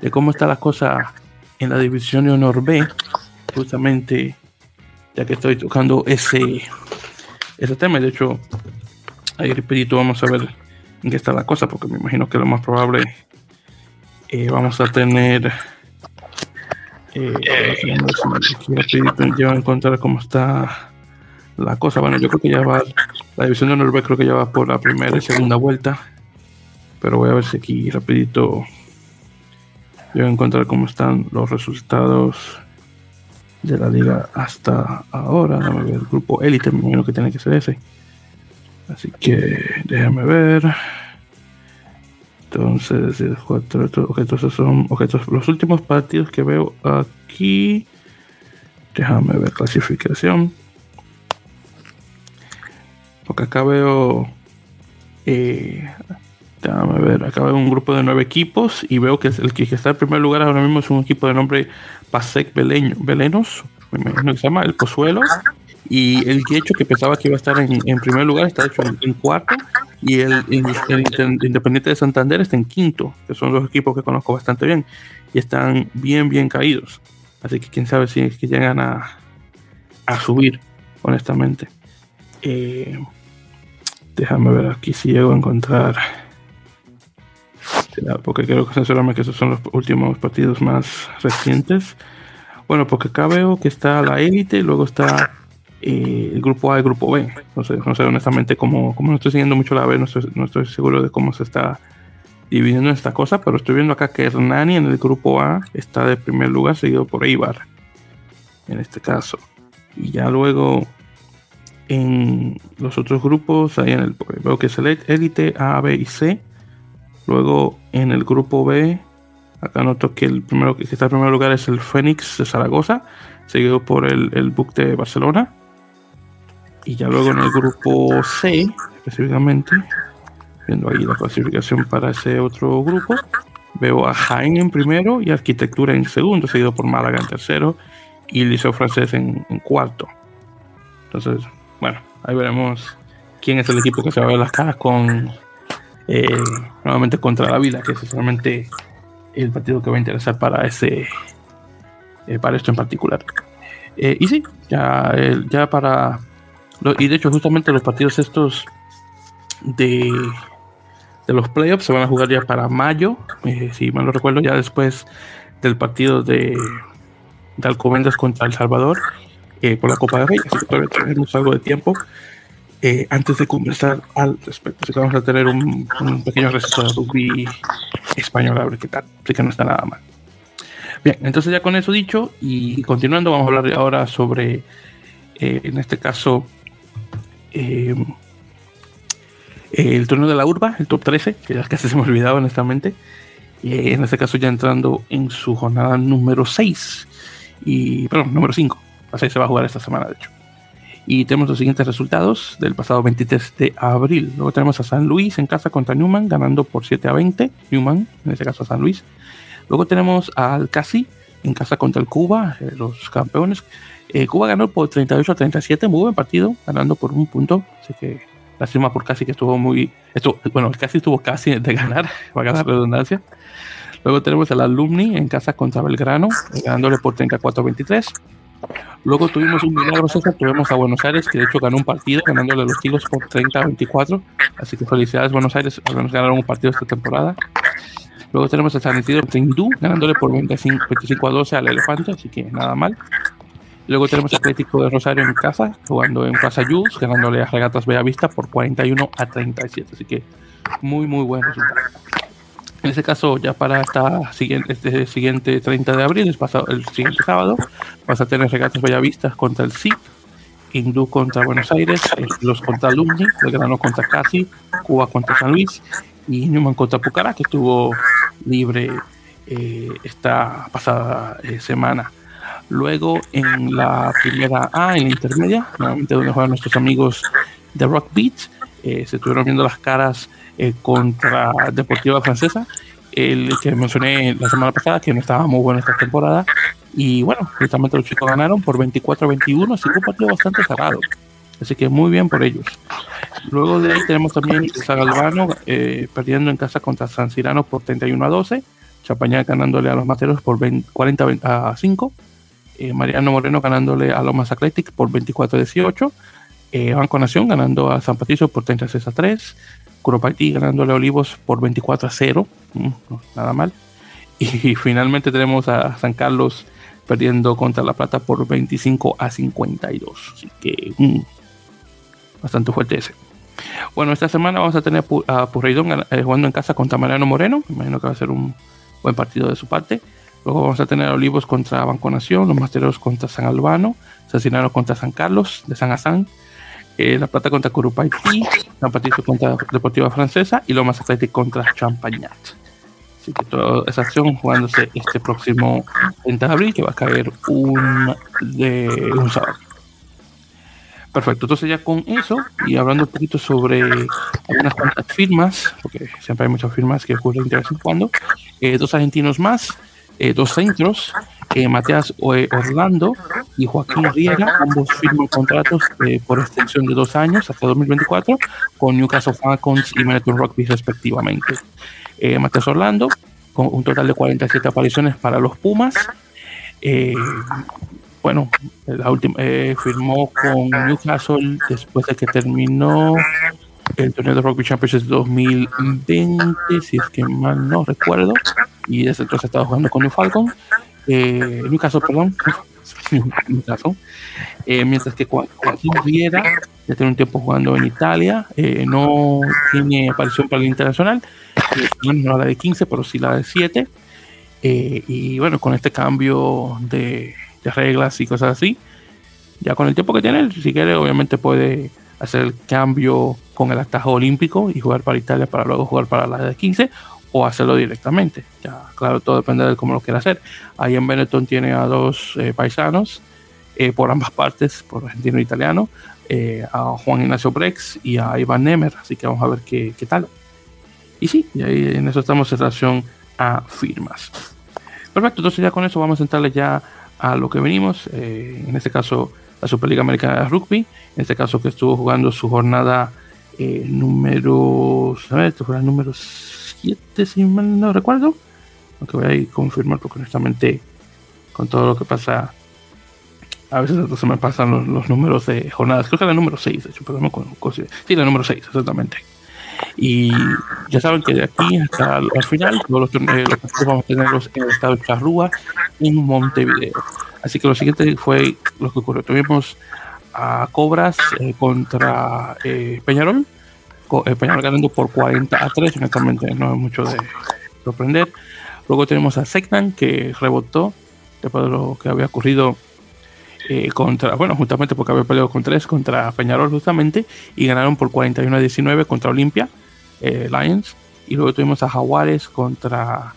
de cómo está la cosa en la división de honor B, justamente ya que estoy tocando ese, ese tema. De hecho, ahí repito, vamos a ver en qué está la cosa, porque me imagino que lo más probable eh, vamos a tener. Eh, a encontrar cómo está la cosa. Bueno, yo creo que ya va. La división de Noruega creo que ya va por la primera y segunda vuelta. Pero voy a ver si aquí rapidito yo voy a encontrar cómo están los resultados de la liga hasta ahora. Dame ver el grupo élite, me imagino que tiene que ser ese. Así que déjame ver. Entonces, cuatro objetos son objetos. Los últimos partidos que veo aquí. Déjame ver clasificación. Porque acá veo. Eh, Déjame ver, acá un grupo de nueve equipos y veo que el que está en primer lugar ahora mismo es un equipo de nombre Pasec Beleño, Belenos, me se llama El Pozuelo. Y el que hecho que pensaba que iba a estar en, primer lugar está hecho en, cuarto. Y el, Independiente de Santander está en quinto, que son dos equipos que conozco bastante bien. Y están bien, bien caídos. Así que quién sabe si es que llegan a, a subir, honestamente. Eh, déjame ver aquí si llego a encontrar. Porque creo que sinceramente que esos son los últimos partidos más recientes. Bueno, porque acá veo que está la élite, luego está eh, el grupo A y el grupo B. No sé, no sé honestamente cómo, como no estoy siguiendo mucho la B, no estoy, seguro de cómo se está dividiendo esta cosa, pero estoy viendo acá que Hernani en el grupo A está de primer lugar, seguido por Eibar, en este caso. Y ya luego en los otros grupos, ahí en el veo que es el élite A, B y C. Luego en el grupo B, acá noto que el primero que está en primer lugar es el Fénix de Zaragoza, seguido por el, el Buc de Barcelona. Y ya luego en el grupo C, específicamente, viendo ahí la clasificación para ese otro grupo, veo a Jaén en primero y Arquitectura en segundo, seguido por Málaga en tercero y Liceo Francés en, cuarto. Entonces, bueno, ahí veremos quién es el equipo que se va a ver las caras con eh, nuevamente contra la Vila, que es solamente el partido que va a interesar para ese eh, para esto en particular. Eh, y sí, ya, ya para y de hecho, justamente los partidos estos de, de los playoffs se van a jugar ya para mayo, eh, si mal no recuerdo, ya después del partido de, de Alcobendas contra El Salvador eh, por la Copa de Reyes. Así que todavía tenemos algo de tiempo eh, antes de conversar al respecto. Así que vamos a tener un, pequeño receso de rugby español, a ver qué tal. Así que no está nada mal. Bien, entonces ya con eso dicho y continuando, vamos a hablar ahora sobre, en este caso, eh, el torneo de la urba, el top 13, que ya casi se me olvidaba honestamente. y en este caso ya entrando en su jornada número 6. Y, perdón, número 5. Así se va a jugar esta semana, de hecho. Y tenemos los siguientes resultados del pasado 23 de abril. Luego tenemos a San Luis en casa contra Newman, ganando por 7 a 20. Newman, en este caso a San Luis. Luego tenemos al Casi en casa contra el Cuba, eh, los campeones, eh, Cuba ganó por 38 a 37, muy buen partido, ganando por un punto. Así que firma por casi que estuvo muy. Bueno, casi estuvo casi de ganar, va a ganar redundancia. Luego tenemos al Alumni en casa contra Belgrano, ganándole por 34 a 23. Luego tuvimos un milagro César, tuvimos a Buenos Aires, que de hecho ganó un partido, ganándole a los Tigres por 30 a 24. Así que felicidades Buenos Aires, al menos ganaron un partido esta temporada. Luego tenemos a San Isidro Tindú, ganándole por 25, 25 a 12 al Elefante, así que nada mal. Luego tenemos Atlético de Rosario en casa, jugando en Plaza Jus, ganándole a Regatas Bellavista por 41 a 37. Así que muy, muy buen resultado. En este caso, ya para esta siguiente, este siguiente 30 de abril, el, pasado, el siguiente sábado, vas a tener Regatas Bellavista contra el CIP, Hindú contra Buenos Aires, los contra Alumni, Belgrano contra Casi, Cuba contra San Luis y Newman contra Pucará, que estuvo libre eh, esta pasada eh, semana. Luego en la primera A, en la intermedia, nuevamente donde juegan nuestros amigos de Rock eh, se estuvieron viendo las caras eh, contra Deportiva Francesa, el que mencioné la semana pasada, que no estaba muy bueno esta temporada. Y bueno, justamente los chicos ganaron por 24 a 21, así que un partido bastante cerrado. Así que muy bien por ellos. Luego de ahí tenemos también San Galvano eh, perdiendo en casa contra San Cirano por 31 a 12. Champañá ganándole a los materos por 40 a 5. Eh, Mariano Moreno ganándole a Lomas Athletic por 24 a 18, eh, Banco Nación ganando a San Patricio por 36 a 3, Curopaití ganándole a Olivos por 24 a 0, mm, nada mal, y, <laughs> finalmente tenemos a San Carlos perdiendo contra La Plata por 25 a 52, así que mm, bastante fuerte ese. Bueno, esta semana vamos a tener a Purreidón eh, jugando en casa contra Mariano Moreno, imagino que va a ser un buen partido de su parte. Luego vamos a tener a Olivos contra Banco Nación, los Masteros contra San Albano, Sacinano contra San Carlos, de San Azán, eh, La Plata contra Curupaití, San Patricio contra Deportiva Francesa y Lomas Atlético contra Champagnat. Así que toda esa acción jugándose este próximo 30 de abril, que va a caer un, de, un sábado. Perfecto, entonces ya con eso y hablando un poquito sobre algunas cuantas firmas, porque siempre hay muchas firmas que ocurren de vez en cuando, eh, dos argentinos más, eh, dos centros, eh, Mateas Orlando y Joaquín Riega, ambos firman contratos por extensión de dos años hasta 2024 con Newcastle Falcons y Manhattan Rugby respectivamente. Mateas Orlando con un total de 47 apariciones para los Pumas. Eh, bueno, la última eh, firmó con Newcastle después de que terminó el torneo de Rugby Championship 2020, si es que mal no recuerdo, y desde entonces estado jugando con New Falcon, eh, Newcastle, perdón, <laughs> eh, mientras que Joaquín Viera ya tiene un tiempo jugando en Italia, eh, no tiene aparición para el internacional, no la de 15, pero sí la de 7, y bueno, con este cambio de de reglas y cosas así. Ya con el tiempo que tiene, si quiere, obviamente puede hacer el cambio con el atajo olímpico y jugar para Italia para luego jugar para la de 15 o hacerlo directamente. Ya, claro, todo depende de cómo lo quiera hacer. Ahí en Benetton tiene a dos eh, paisanos eh, por ambas <laughs> partes, por argentino e italiano, eh, a Juan Ignacio Brex y a Iván Nemer. Así que vamos a ver qué, qué tal. Y sí, y ahí en eso estamos en relación a firmas. Perfecto, entonces ya con eso vamos a entrarle ya a lo que venimos, eh, en este caso la Superliga Americana de Rugby, en este caso que estuvo jugando su jornada número, a ver, esto fue el número 7 si mal no recuerdo, aunque voy a ir a confirmar porque honestamente con todo lo que pasa a veces se me pasan los, números de jornadas, creo que el número 6, de hecho, pero no con, sí, el número 6, exactamente. Y ya saben que de aquí hasta el final, todos los, torneos vamos a tenerlos en el estado de Charrúa, en Montevideo. Así que lo siguiente fue lo que ocurrió. Tuvimos a Cobras eh, contra eh, Peñarol. Eh, Peñarol ganando por 40 a 3, honestamente no es mucho de sorprender. Luego tenemos a Segnan que rebotó después de lo que había ocurrido contra, bueno, justamente porque había peleado con 3 contra Peñarol justamente y ganaron por 41 a 19 contra Olimpia Lions. Y luego tuvimos a Jaguares contra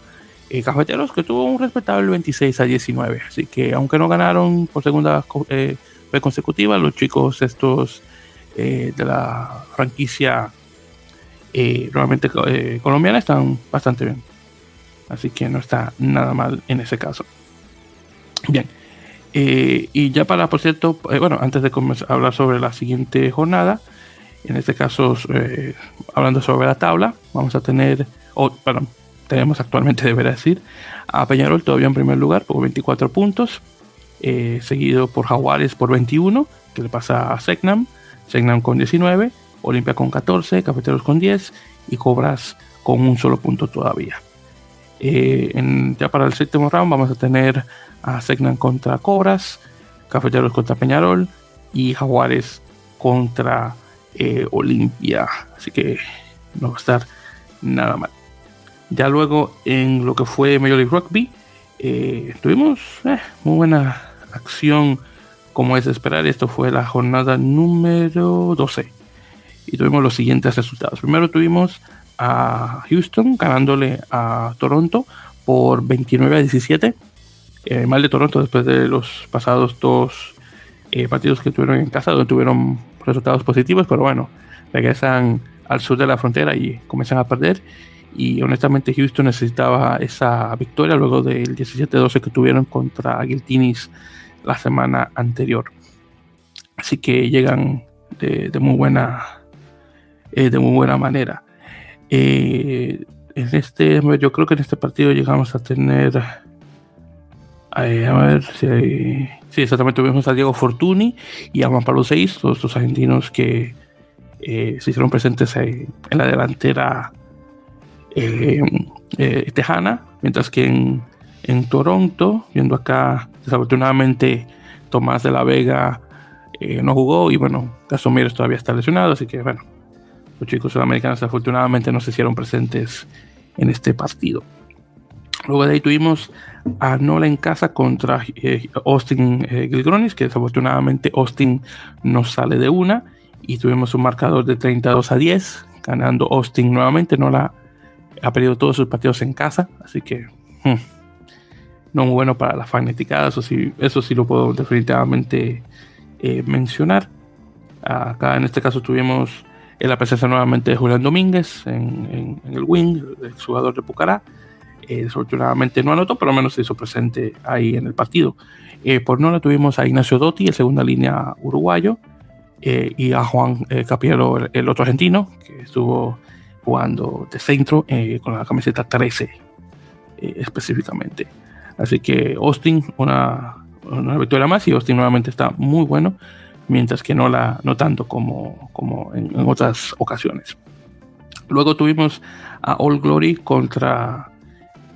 eh, Cafeteros que tuvo un respetable 26 a 19. Así que aunque no ganaron por segunda eh, vez consecutiva, los chicos estos eh, de la franquicia normalmente colombiana están bastante bien. Así que no está nada mal en ese caso. Bien. y ya para, por cierto, bueno, antes de comenzar hablar sobre la siguiente jornada, en este caso, hablando sobre la tabla, vamos a tener, oh, perdón, tenemos actualmente, <laughs> deberá decir, a Peñarol todavía en primer lugar por 24 puntos, eh, seguido por Jaguares por 21, que le pasa a Segnam, Segnam con 19, Olimpia con 14, Cafeteros con 10 y Cobras con un solo punto todavía. Eh, ya para el séptimo round vamos a tener a Segnam contra Cobras, Cafeteros contra Peñarol y Jaguares contra eh, Olimpia. Así que no va a estar nada mal. Ya luego en lo que fue Major League Rugby, eh, tuvimos muy buena acción como es de esperar. Esto fue la jornada número 12. Tuvimos los siguientes resultados. Primero tuvimos a Houston ganándole a Toronto por 29 a 17. Eh, mal de Toronto después de los pasados dos partidos que tuvieron en casa, donde tuvieron resultados positivos, pero bueno, regresan al sur de la frontera y comienzan a perder y honestamente Houston necesitaba esa victoria luego del 17-12 que tuvieron contra Guiltinis la semana anterior. Así que llegan de, muy buena eh, de muy buena manera. Eh, en este, yo creo que en este partido llegamos a tener eh, a ver si hay, sí, exactamente tuvimos a Diego Fortuny y a Juan Pablo Seis, todos estos argentinos que se hicieron presentes en la delantera eh, eh, Tejana, mientras que en, en, Toronto, viendo acá, desafortunadamente Tomás de la Vega eh, no jugó y bueno, Casomieres todavía está lesionado, así que bueno, los chicos sudamericanos desafortunadamente no se hicieron presentes en este partido. Luego de ahí tuvimos a Nola en casa contra Austin Gilgronis, que desafortunadamente Austin no sale de una. Y tuvimos un marcador de 32 a 10, ganando Austin nuevamente. Nola ha perdido todos sus partidos en casa, así que hmm, no bueno para la fanaticada, eso sí, eso sí lo puedo definitivamente eh, mencionar. Acá en este caso tuvimos la presencia nuevamente de Julián Domínguez en, el wing, el jugador de Pucará. Eh, desafortunadamente no anotó, pero al menos se hizo presente ahí en el partido. Eh, por no la tuvimos a Ignacio Dotti, en segunda línea uruguayo, eh, y a Juan Capiero, el, otro argentino, que estuvo jugando de centro con la camiseta 13 específicamente. Así que Austin, una, una victoria más, y Austin nuevamente está muy bueno mientras que no, la, no tanto como, como en, otras ocasiones. Luego tuvimos a All Glory contra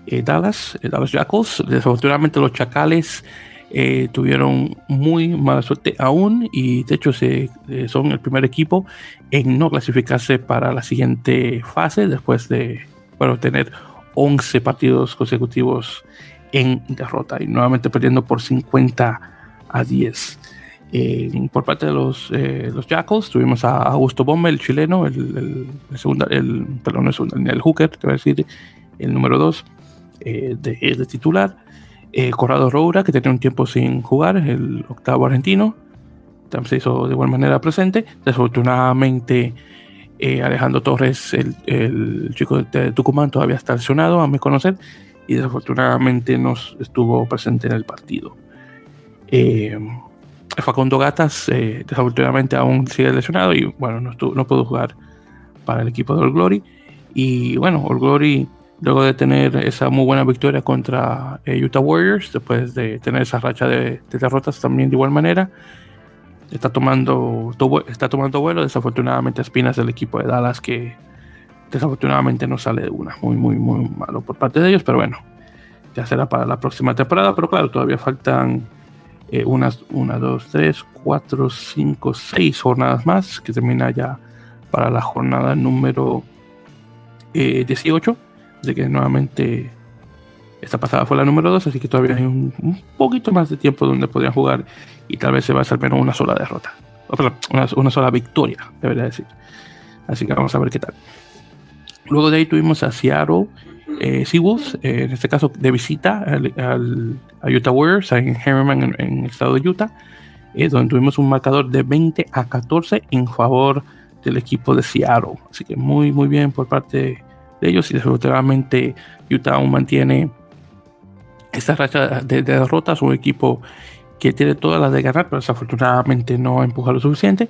eh, Dallas, eh, Dallas Jackals. Desafortunadamente los Chacales eh, tuvieron muy mala suerte aún y de hecho se, son el primer equipo en no clasificarse para la siguiente fase después de bueno, tener 11 partidos consecutivos en derrota y nuevamente perdiendo por 50 a 10 por parte de los, eh, los Jackals tuvimos a Augusto Bomba, el chileno, el, segundo, el, perdón, el, segundo, el hooker, te voy a decir, el número 2 eh, de, titular. Eh, Corrado Roura, que tenía un tiempo sin jugar, el octavo argentino, también se hizo de igual manera presente. Desafortunadamente, Alejandro Torres, el, el, chico de Tucumán, todavía está lesionado, a mi conocer, y desafortunadamente no estuvo presente en el partido. Facundo Gatas eh, desafortunadamente aún sigue lesionado y bueno, no, no pudo jugar para el equipo de All Glory. Y bueno, All Glory, luego de tener esa muy buena victoria contra eh, Utah Warriors, después de tener esa racha de, derrotas también de igual manera, está tomando, está tomando vuelo. Desafortunadamente, Espinas del equipo de Dallas que desafortunadamente no sale de una. Muy, muy, muy malo por parte de ellos, pero bueno, ya será para la próxima temporada. Pero claro, todavía faltan unas, una, dos, tres, cuatro, cinco, seis jornadas más, que termina ya para la jornada número 18. Eh, de que nuevamente esta pasada fue la número 2, así que todavía hay un, poquito más de tiempo donde podrían jugar y tal vez se va a hacer menos una sola derrota. una, una sola victoria, debería decir. Así que vamos a ver qué tal. Luego de ahí tuvimos a Seattle eh, Seawolves, eh, en este caso de visita al, a Utah Warriors en Harriman, en, el estado de Utah, eh, donde tuvimos un marcador de 20 a 14 en favor del equipo de Seattle. Así que muy, muy bien por parte de ellos y desafortunadamente Utah aún mantiene esta racha de, de derrotas, un equipo que tiene todas las de ganar, pero desafortunadamente no empuja lo suficiente.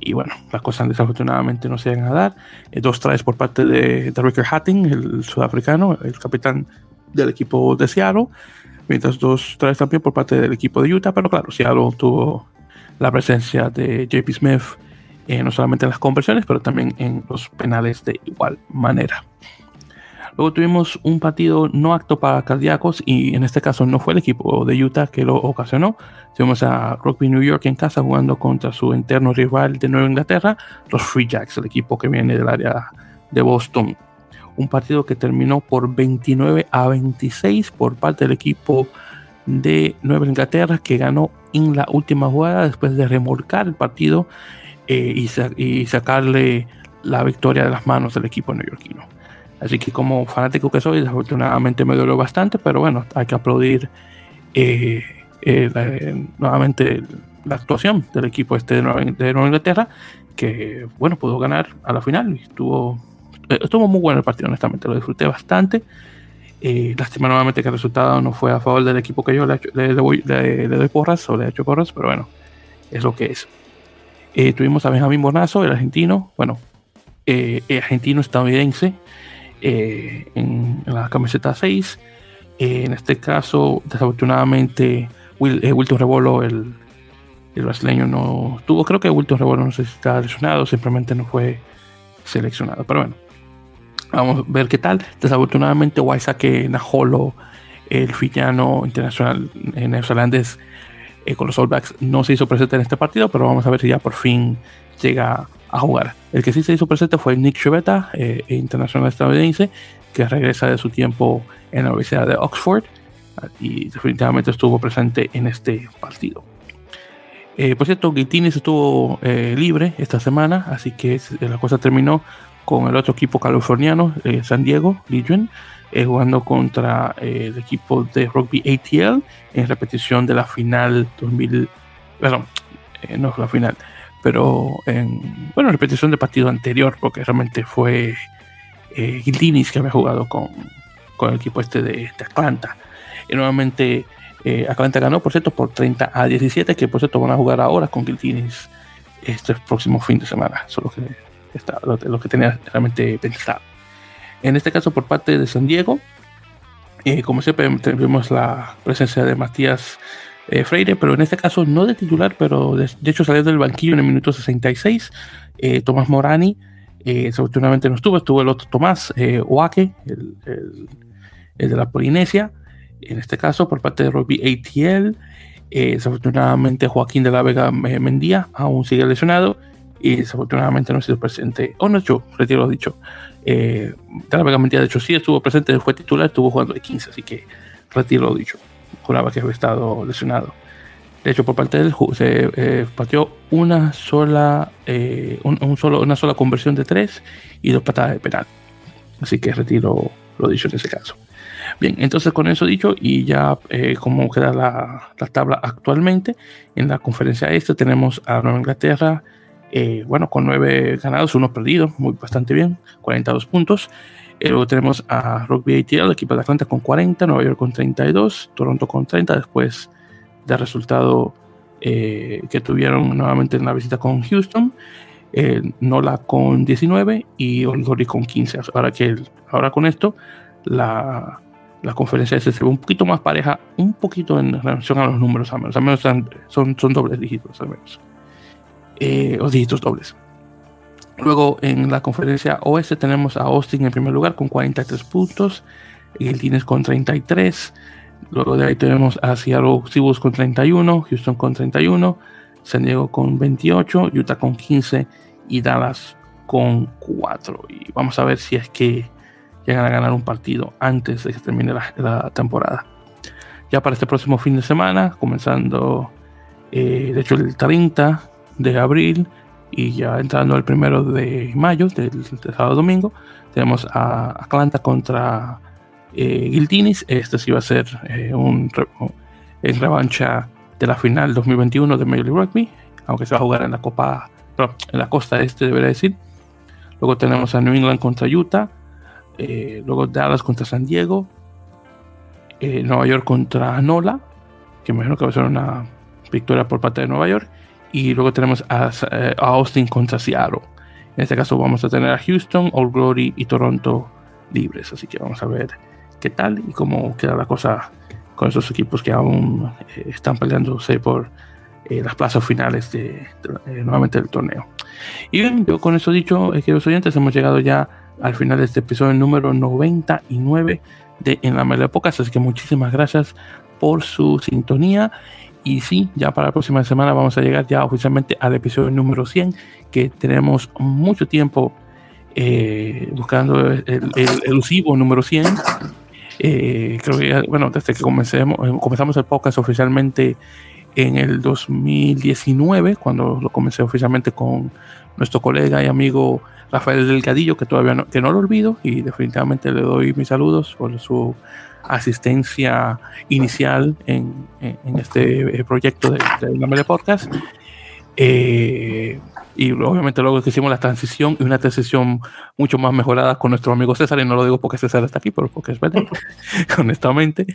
Y bueno, las cosas desafortunadamente no se van a dar. Eh, dos traes por parte de, de Ricker Hatting, el sudafricano, el capitán del equipo de Seattle. Mientras dos traes también por parte del equipo de Utah. Pero claro, Seattle tuvo la presencia de JP Smith eh, no solamente en las conversiones, pero también en los penales de igual manera. Luego tuvimos un partido no acto para cardíacos y en este caso no fue el equipo de Utah que lo ocasionó. Tuvimos a Rugby New York en casa jugando contra su interno rival de Nueva Inglaterra, los Free Jacks, el equipo que viene del área de Boston. Un partido que terminó por 29 a 26 por parte del equipo de Nueva Inglaterra que ganó en la última jugada después de remolcar el partido eh, y, y sacarle la victoria de las manos del equipo neoyorquino. Así que como fanático que soy, desafortunadamente me duele bastante, pero bueno, hay que aplaudir eh, eh, nuevamente la actuación del equipo este de Nueva, Inglaterra, que bueno, pudo ganar a la final y estuvo, eh, estuvo muy bueno el partido, honestamente, lo disfruté bastante. lástima nuevamente que el resultado no fue a favor del equipo que yo le, le, doy porras o le he hecho porras, pero bueno, es lo que es. tuvimos a Benjamín Bonazo, el argentino, bueno, argentino estadounidense, eh, en, la camiseta 6. Eh, en este caso, desafortunadamente, Will, eh, Wilton Rebolo, el, el, brasileño, no tuvo. Creo que Wilton Rebolo no si está lesionado, simplemente no fue seleccionado. Pero bueno, vamos a ver qué tal. Desafortunadamente, Waisake Najolo, el fillano internacional neozelandés con los All Blacks, no se hizo presente en este partido, pero vamos a ver si ya por fin llega a jugar. El que sí se hizo presente fue Nick Chivetta, eh, internacional estadounidense, que regresa de su tiempo en la Universidad de Oxford y definitivamente estuvo presente en este partido. Eh, por cierto, Guitinis estuvo eh, libre esta semana, así que la cosa terminó con el otro equipo californiano, San Diego Legion, jugando contra el equipo de rugby ATL en repetición de la final 2000, perdón, no la final, pero en, bueno, repetición de partido anterior, porque realmente fue eh, que había jugado con, con el equipo este de, Atlanta. Y nuevamente eh, Atlanta ganó, por cierto, por 30 a 17, que por cierto van a jugar ahora con Gildinis este próximo fin de semana. Eso es lo que, está, lo, que tenía realmente pensado. En este caso, por parte de San Diego, eh, como siempre, tenemos la presencia de Matías eh, Freire, pero en este caso no de titular, pero de, hecho salió del banquillo en el minuto 66. Eh, Tomás Morani, desafortunadamente no estuvo, estuvo el otro Tomás Oake, el, de la Polinesia, en este caso por parte de Rugby ATL. desafortunadamente Joaquín de la Vega Mendía aún sigue lesionado y desafortunadamente no ha sido presente, o no hecho, retiro lo dicho. de la Vega Mendía, de hecho, sí estuvo presente, fue titular, estuvo jugando de 15, así que retiro lo dicho juraba que había estado lesionado. De hecho, por parte de él se eh, pateó una sola, eh, un, solo, una sola conversión de tres y dos patadas de penal. Así que retiro lo dicho en ese caso. Bien, entonces con eso dicho y ya eh, como queda la, la, tabla actualmente, en la conferencia este tenemos a Nueva Inglaterra, eh, bueno, con nueve ganados, uno perdido, muy bastante bien, 42 puntos. Eh, luego tenemos a Rugby ATL, equipo de Atlanta con 40, Nueva York con 32, Toronto con 30, después del resultado eh, que tuvieron nuevamente en la visita con Houston. Eh, Nola con 19 y Olgori con 15. Ahora, que ahora con esto, la, la conferencia se ve un poquito más pareja, un poquito en relación a los números, al menos, al menos son, son dobles dígitos, al menos. o dígitos dobles. Luego en la conferencia oeste tenemos a Austin en primer lugar con 43 puntos, Tines con 33, luego de ahí tenemos a Seattle Seahawks con 31, Houston con 31, San Diego con 28, Utah con 15 y Dallas con 4. Y vamos a ver si es que llegan a ganar un partido antes de que termine la, la temporada. Ya para este próximo fin de semana, comenzando eh, de hecho el 30 de abril, y ya entrando el primero de mayo, del, sábado domingo, tenemos a Atlanta contra eh. Este sí va a ser eh, un en revancha de la final 2021 de Major League Rugby, aunque se va a jugar en la Copa, en la costa este, debería decir. Luego tenemos a New England contra Utah, eh, luego Dallas contra San Diego, eh, Nueva York contra Nola, que me imagino que va a ser una victoria por parte de Nueva York, y luego tenemos eh, a, Austin contra Seattle. En este caso vamos a tener a Houston, All Glory y Toronto libres. Así que vamos a ver qué tal y cómo queda la cosa con esos equipos que aún eh, están peleándose por eh, las plazas finales de, nuevamente del torneo. Y bien, yo con eso dicho, queridos oyentes, hemos llegado ya al final de este episodio número 99 de En la Mela Épocas. Así que muchísimas gracias por su sintonía y sí, ya para la próxima semana vamos a llegar ya oficialmente al episodio número 100, que tenemos mucho tiempo eh, buscando el, elusivo número 100. Eh, creo que, bueno, desde que comencemos, eh, comenzamos el podcast oficialmente en el 2019, cuando lo comencé oficialmente con nuestro colega y amigo Rafael Delgadillo, que todavía no, que no lo olvido y definitivamente le doy mis saludos por su asistencia inicial en, este eh, proyecto de, de Podcast. Eh, y obviamente luego que hicimos la transición y una transición mucho más mejorada con nuestro amigo César, y no lo digo porque César está aquí, pero porque es verdad, <laughs> honestamente,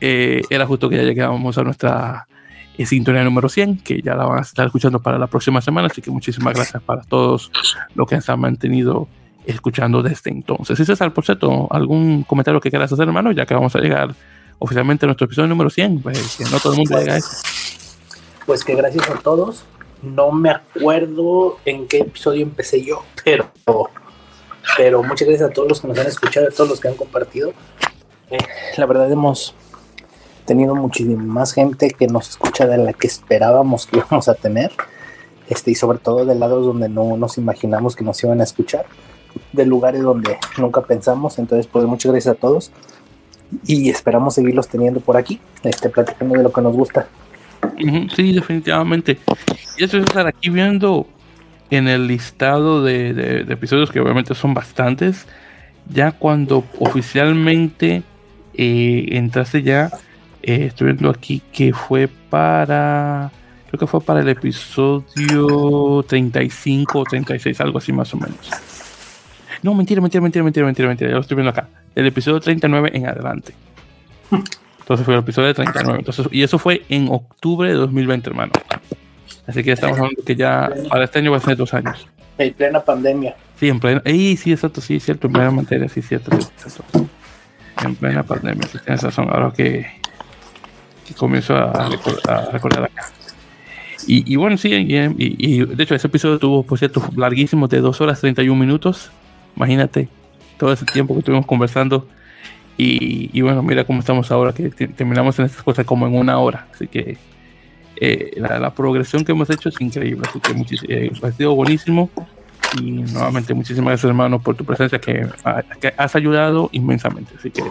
eh, era justo que ya llegábamos a nuestra sintonía número 100, que ya la van a estar escuchando para la próxima semana, así que muchísimas gracias para todos los que se han mantenido escuchando desde entonces. es al por cierto, ¿algún comentario que quieras hacer, hermano? Ya que vamos a llegar oficialmente a nuestro episodio número 100, pues que no todo el mundo llega a eso. Pues que gracias a todos. No me acuerdo en qué episodio empecé yo, pero, pero muchas gracias a todos los que nos han escuchado, a todos los que han compartido. Eh, la verdad hemos tenido muchísima gente que nos escucha de la que esperábamos que íbamos a tener. Este, y sobre todo de lados donde no nos imaginamos que nos iban a escuchar de lugares donde nunca pensamos. Entonces, pues muchas gracias a todos y esperamos seguirlos teniendo por aquí, este, platicando de lo que nos gusta. Sí, definitivamente. Y eso es estar aquí viendo en el listado de, episodios, que obviamente son bastantes, ya cuando oficialmente eh, entraste ya, eh, estoy viendo aquí que fue para Creo que fue para el episodio 35 o 36, algo así más o menos. No, mentira, mentira, mentira, mentira, mentira, mentira. Ya lo estoy viendo acá. El episodio 39 en adelante. <laughs> Entonces fue el episodio 39. Entonces, y eso fue en octubre de 2020, hermano. Así que estamos hablando que ya para este año va a ser dos años. En plena pandemia. Sí, en plena. ¡Ey, sí, exacto, sí, cierto, en plena materia, sí, cierto, cierto. En plena pandemia, sí, tienes razón. Ahora que, que comienzo a, recordar, acá. Y, y, bueno, sí, y, y, de hecho ese episodio tuvo, por cierto, larguísimo, de 2 horas 31 minutos. Imagínate todo ese tiempo que estuvimos conversando. Y, y bueno, mira cómo estamos ahora, que terminamos en estas cosas como en una hora. Así que eh, la, progresión que hemos hecho es increíble. Así que eh, ha sido buenísimo. Y nuevamente, muchísimas gracias, hermano, por tu presencia, que, has ayudado inmensamente. Así que,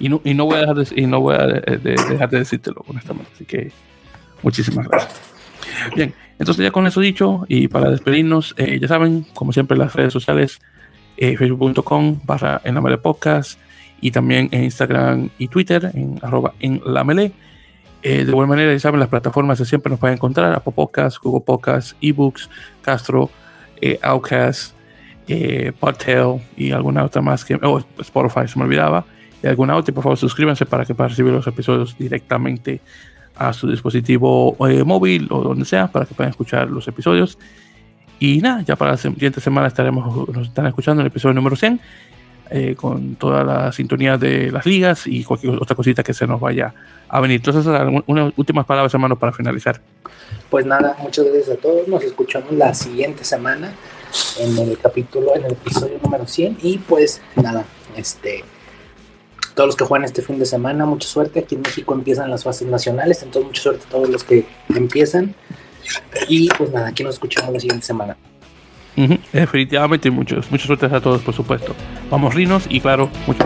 y no, y no voy a dejar de, y decírtelo, honestamente. Así que, muchísimas gracias. Bien, entonces ya con eso dicho, y para despedirnos, eh, ya saben, como siempre, las redes sociales eh, facebook.com barra en y también en Instagram y Twitter en arroba en la mele. Eh, de igual manera, ya saben, las plataformas que siempre nos pueden encontrar, Apple Podcasts, Google Podcasts, eBooks, Castro, eh, Outcast, eh, Podtail y alguna otra más que... Oh, Spotify, se me olvidaba. Y alguna otra, por favor, suscríbanse para que puedan recibir los episodios directamente a su dispositivo móvil o donde sea, para que puedan escuchar los episodios. Y nada, ya para la siguiente semana estaremos, nos están escuchando el episodio número 100, eh, con toda la sintonía de las ligas y cualquier otra cosita que se nos vaya a venir. Entonces, unas últimas palabras, hermano, para finalizar. Pues nada, muchas gracias a todos. Nos escuchamos la siguiente semana en el capítulo, en el episodio número 100. Y pues nada, este todos los que juegan este fin de semana, mucha suerte. Aquí en México empiezan las fases nacionales, entonces mucha suerte a todos los que empiezan. Y pues nada, aquí nos escuchamos la siguiente semana. Definitivamente, muchos, muchas suerte a todos, por supuesto. Vamos, Rinos, y claro, mucho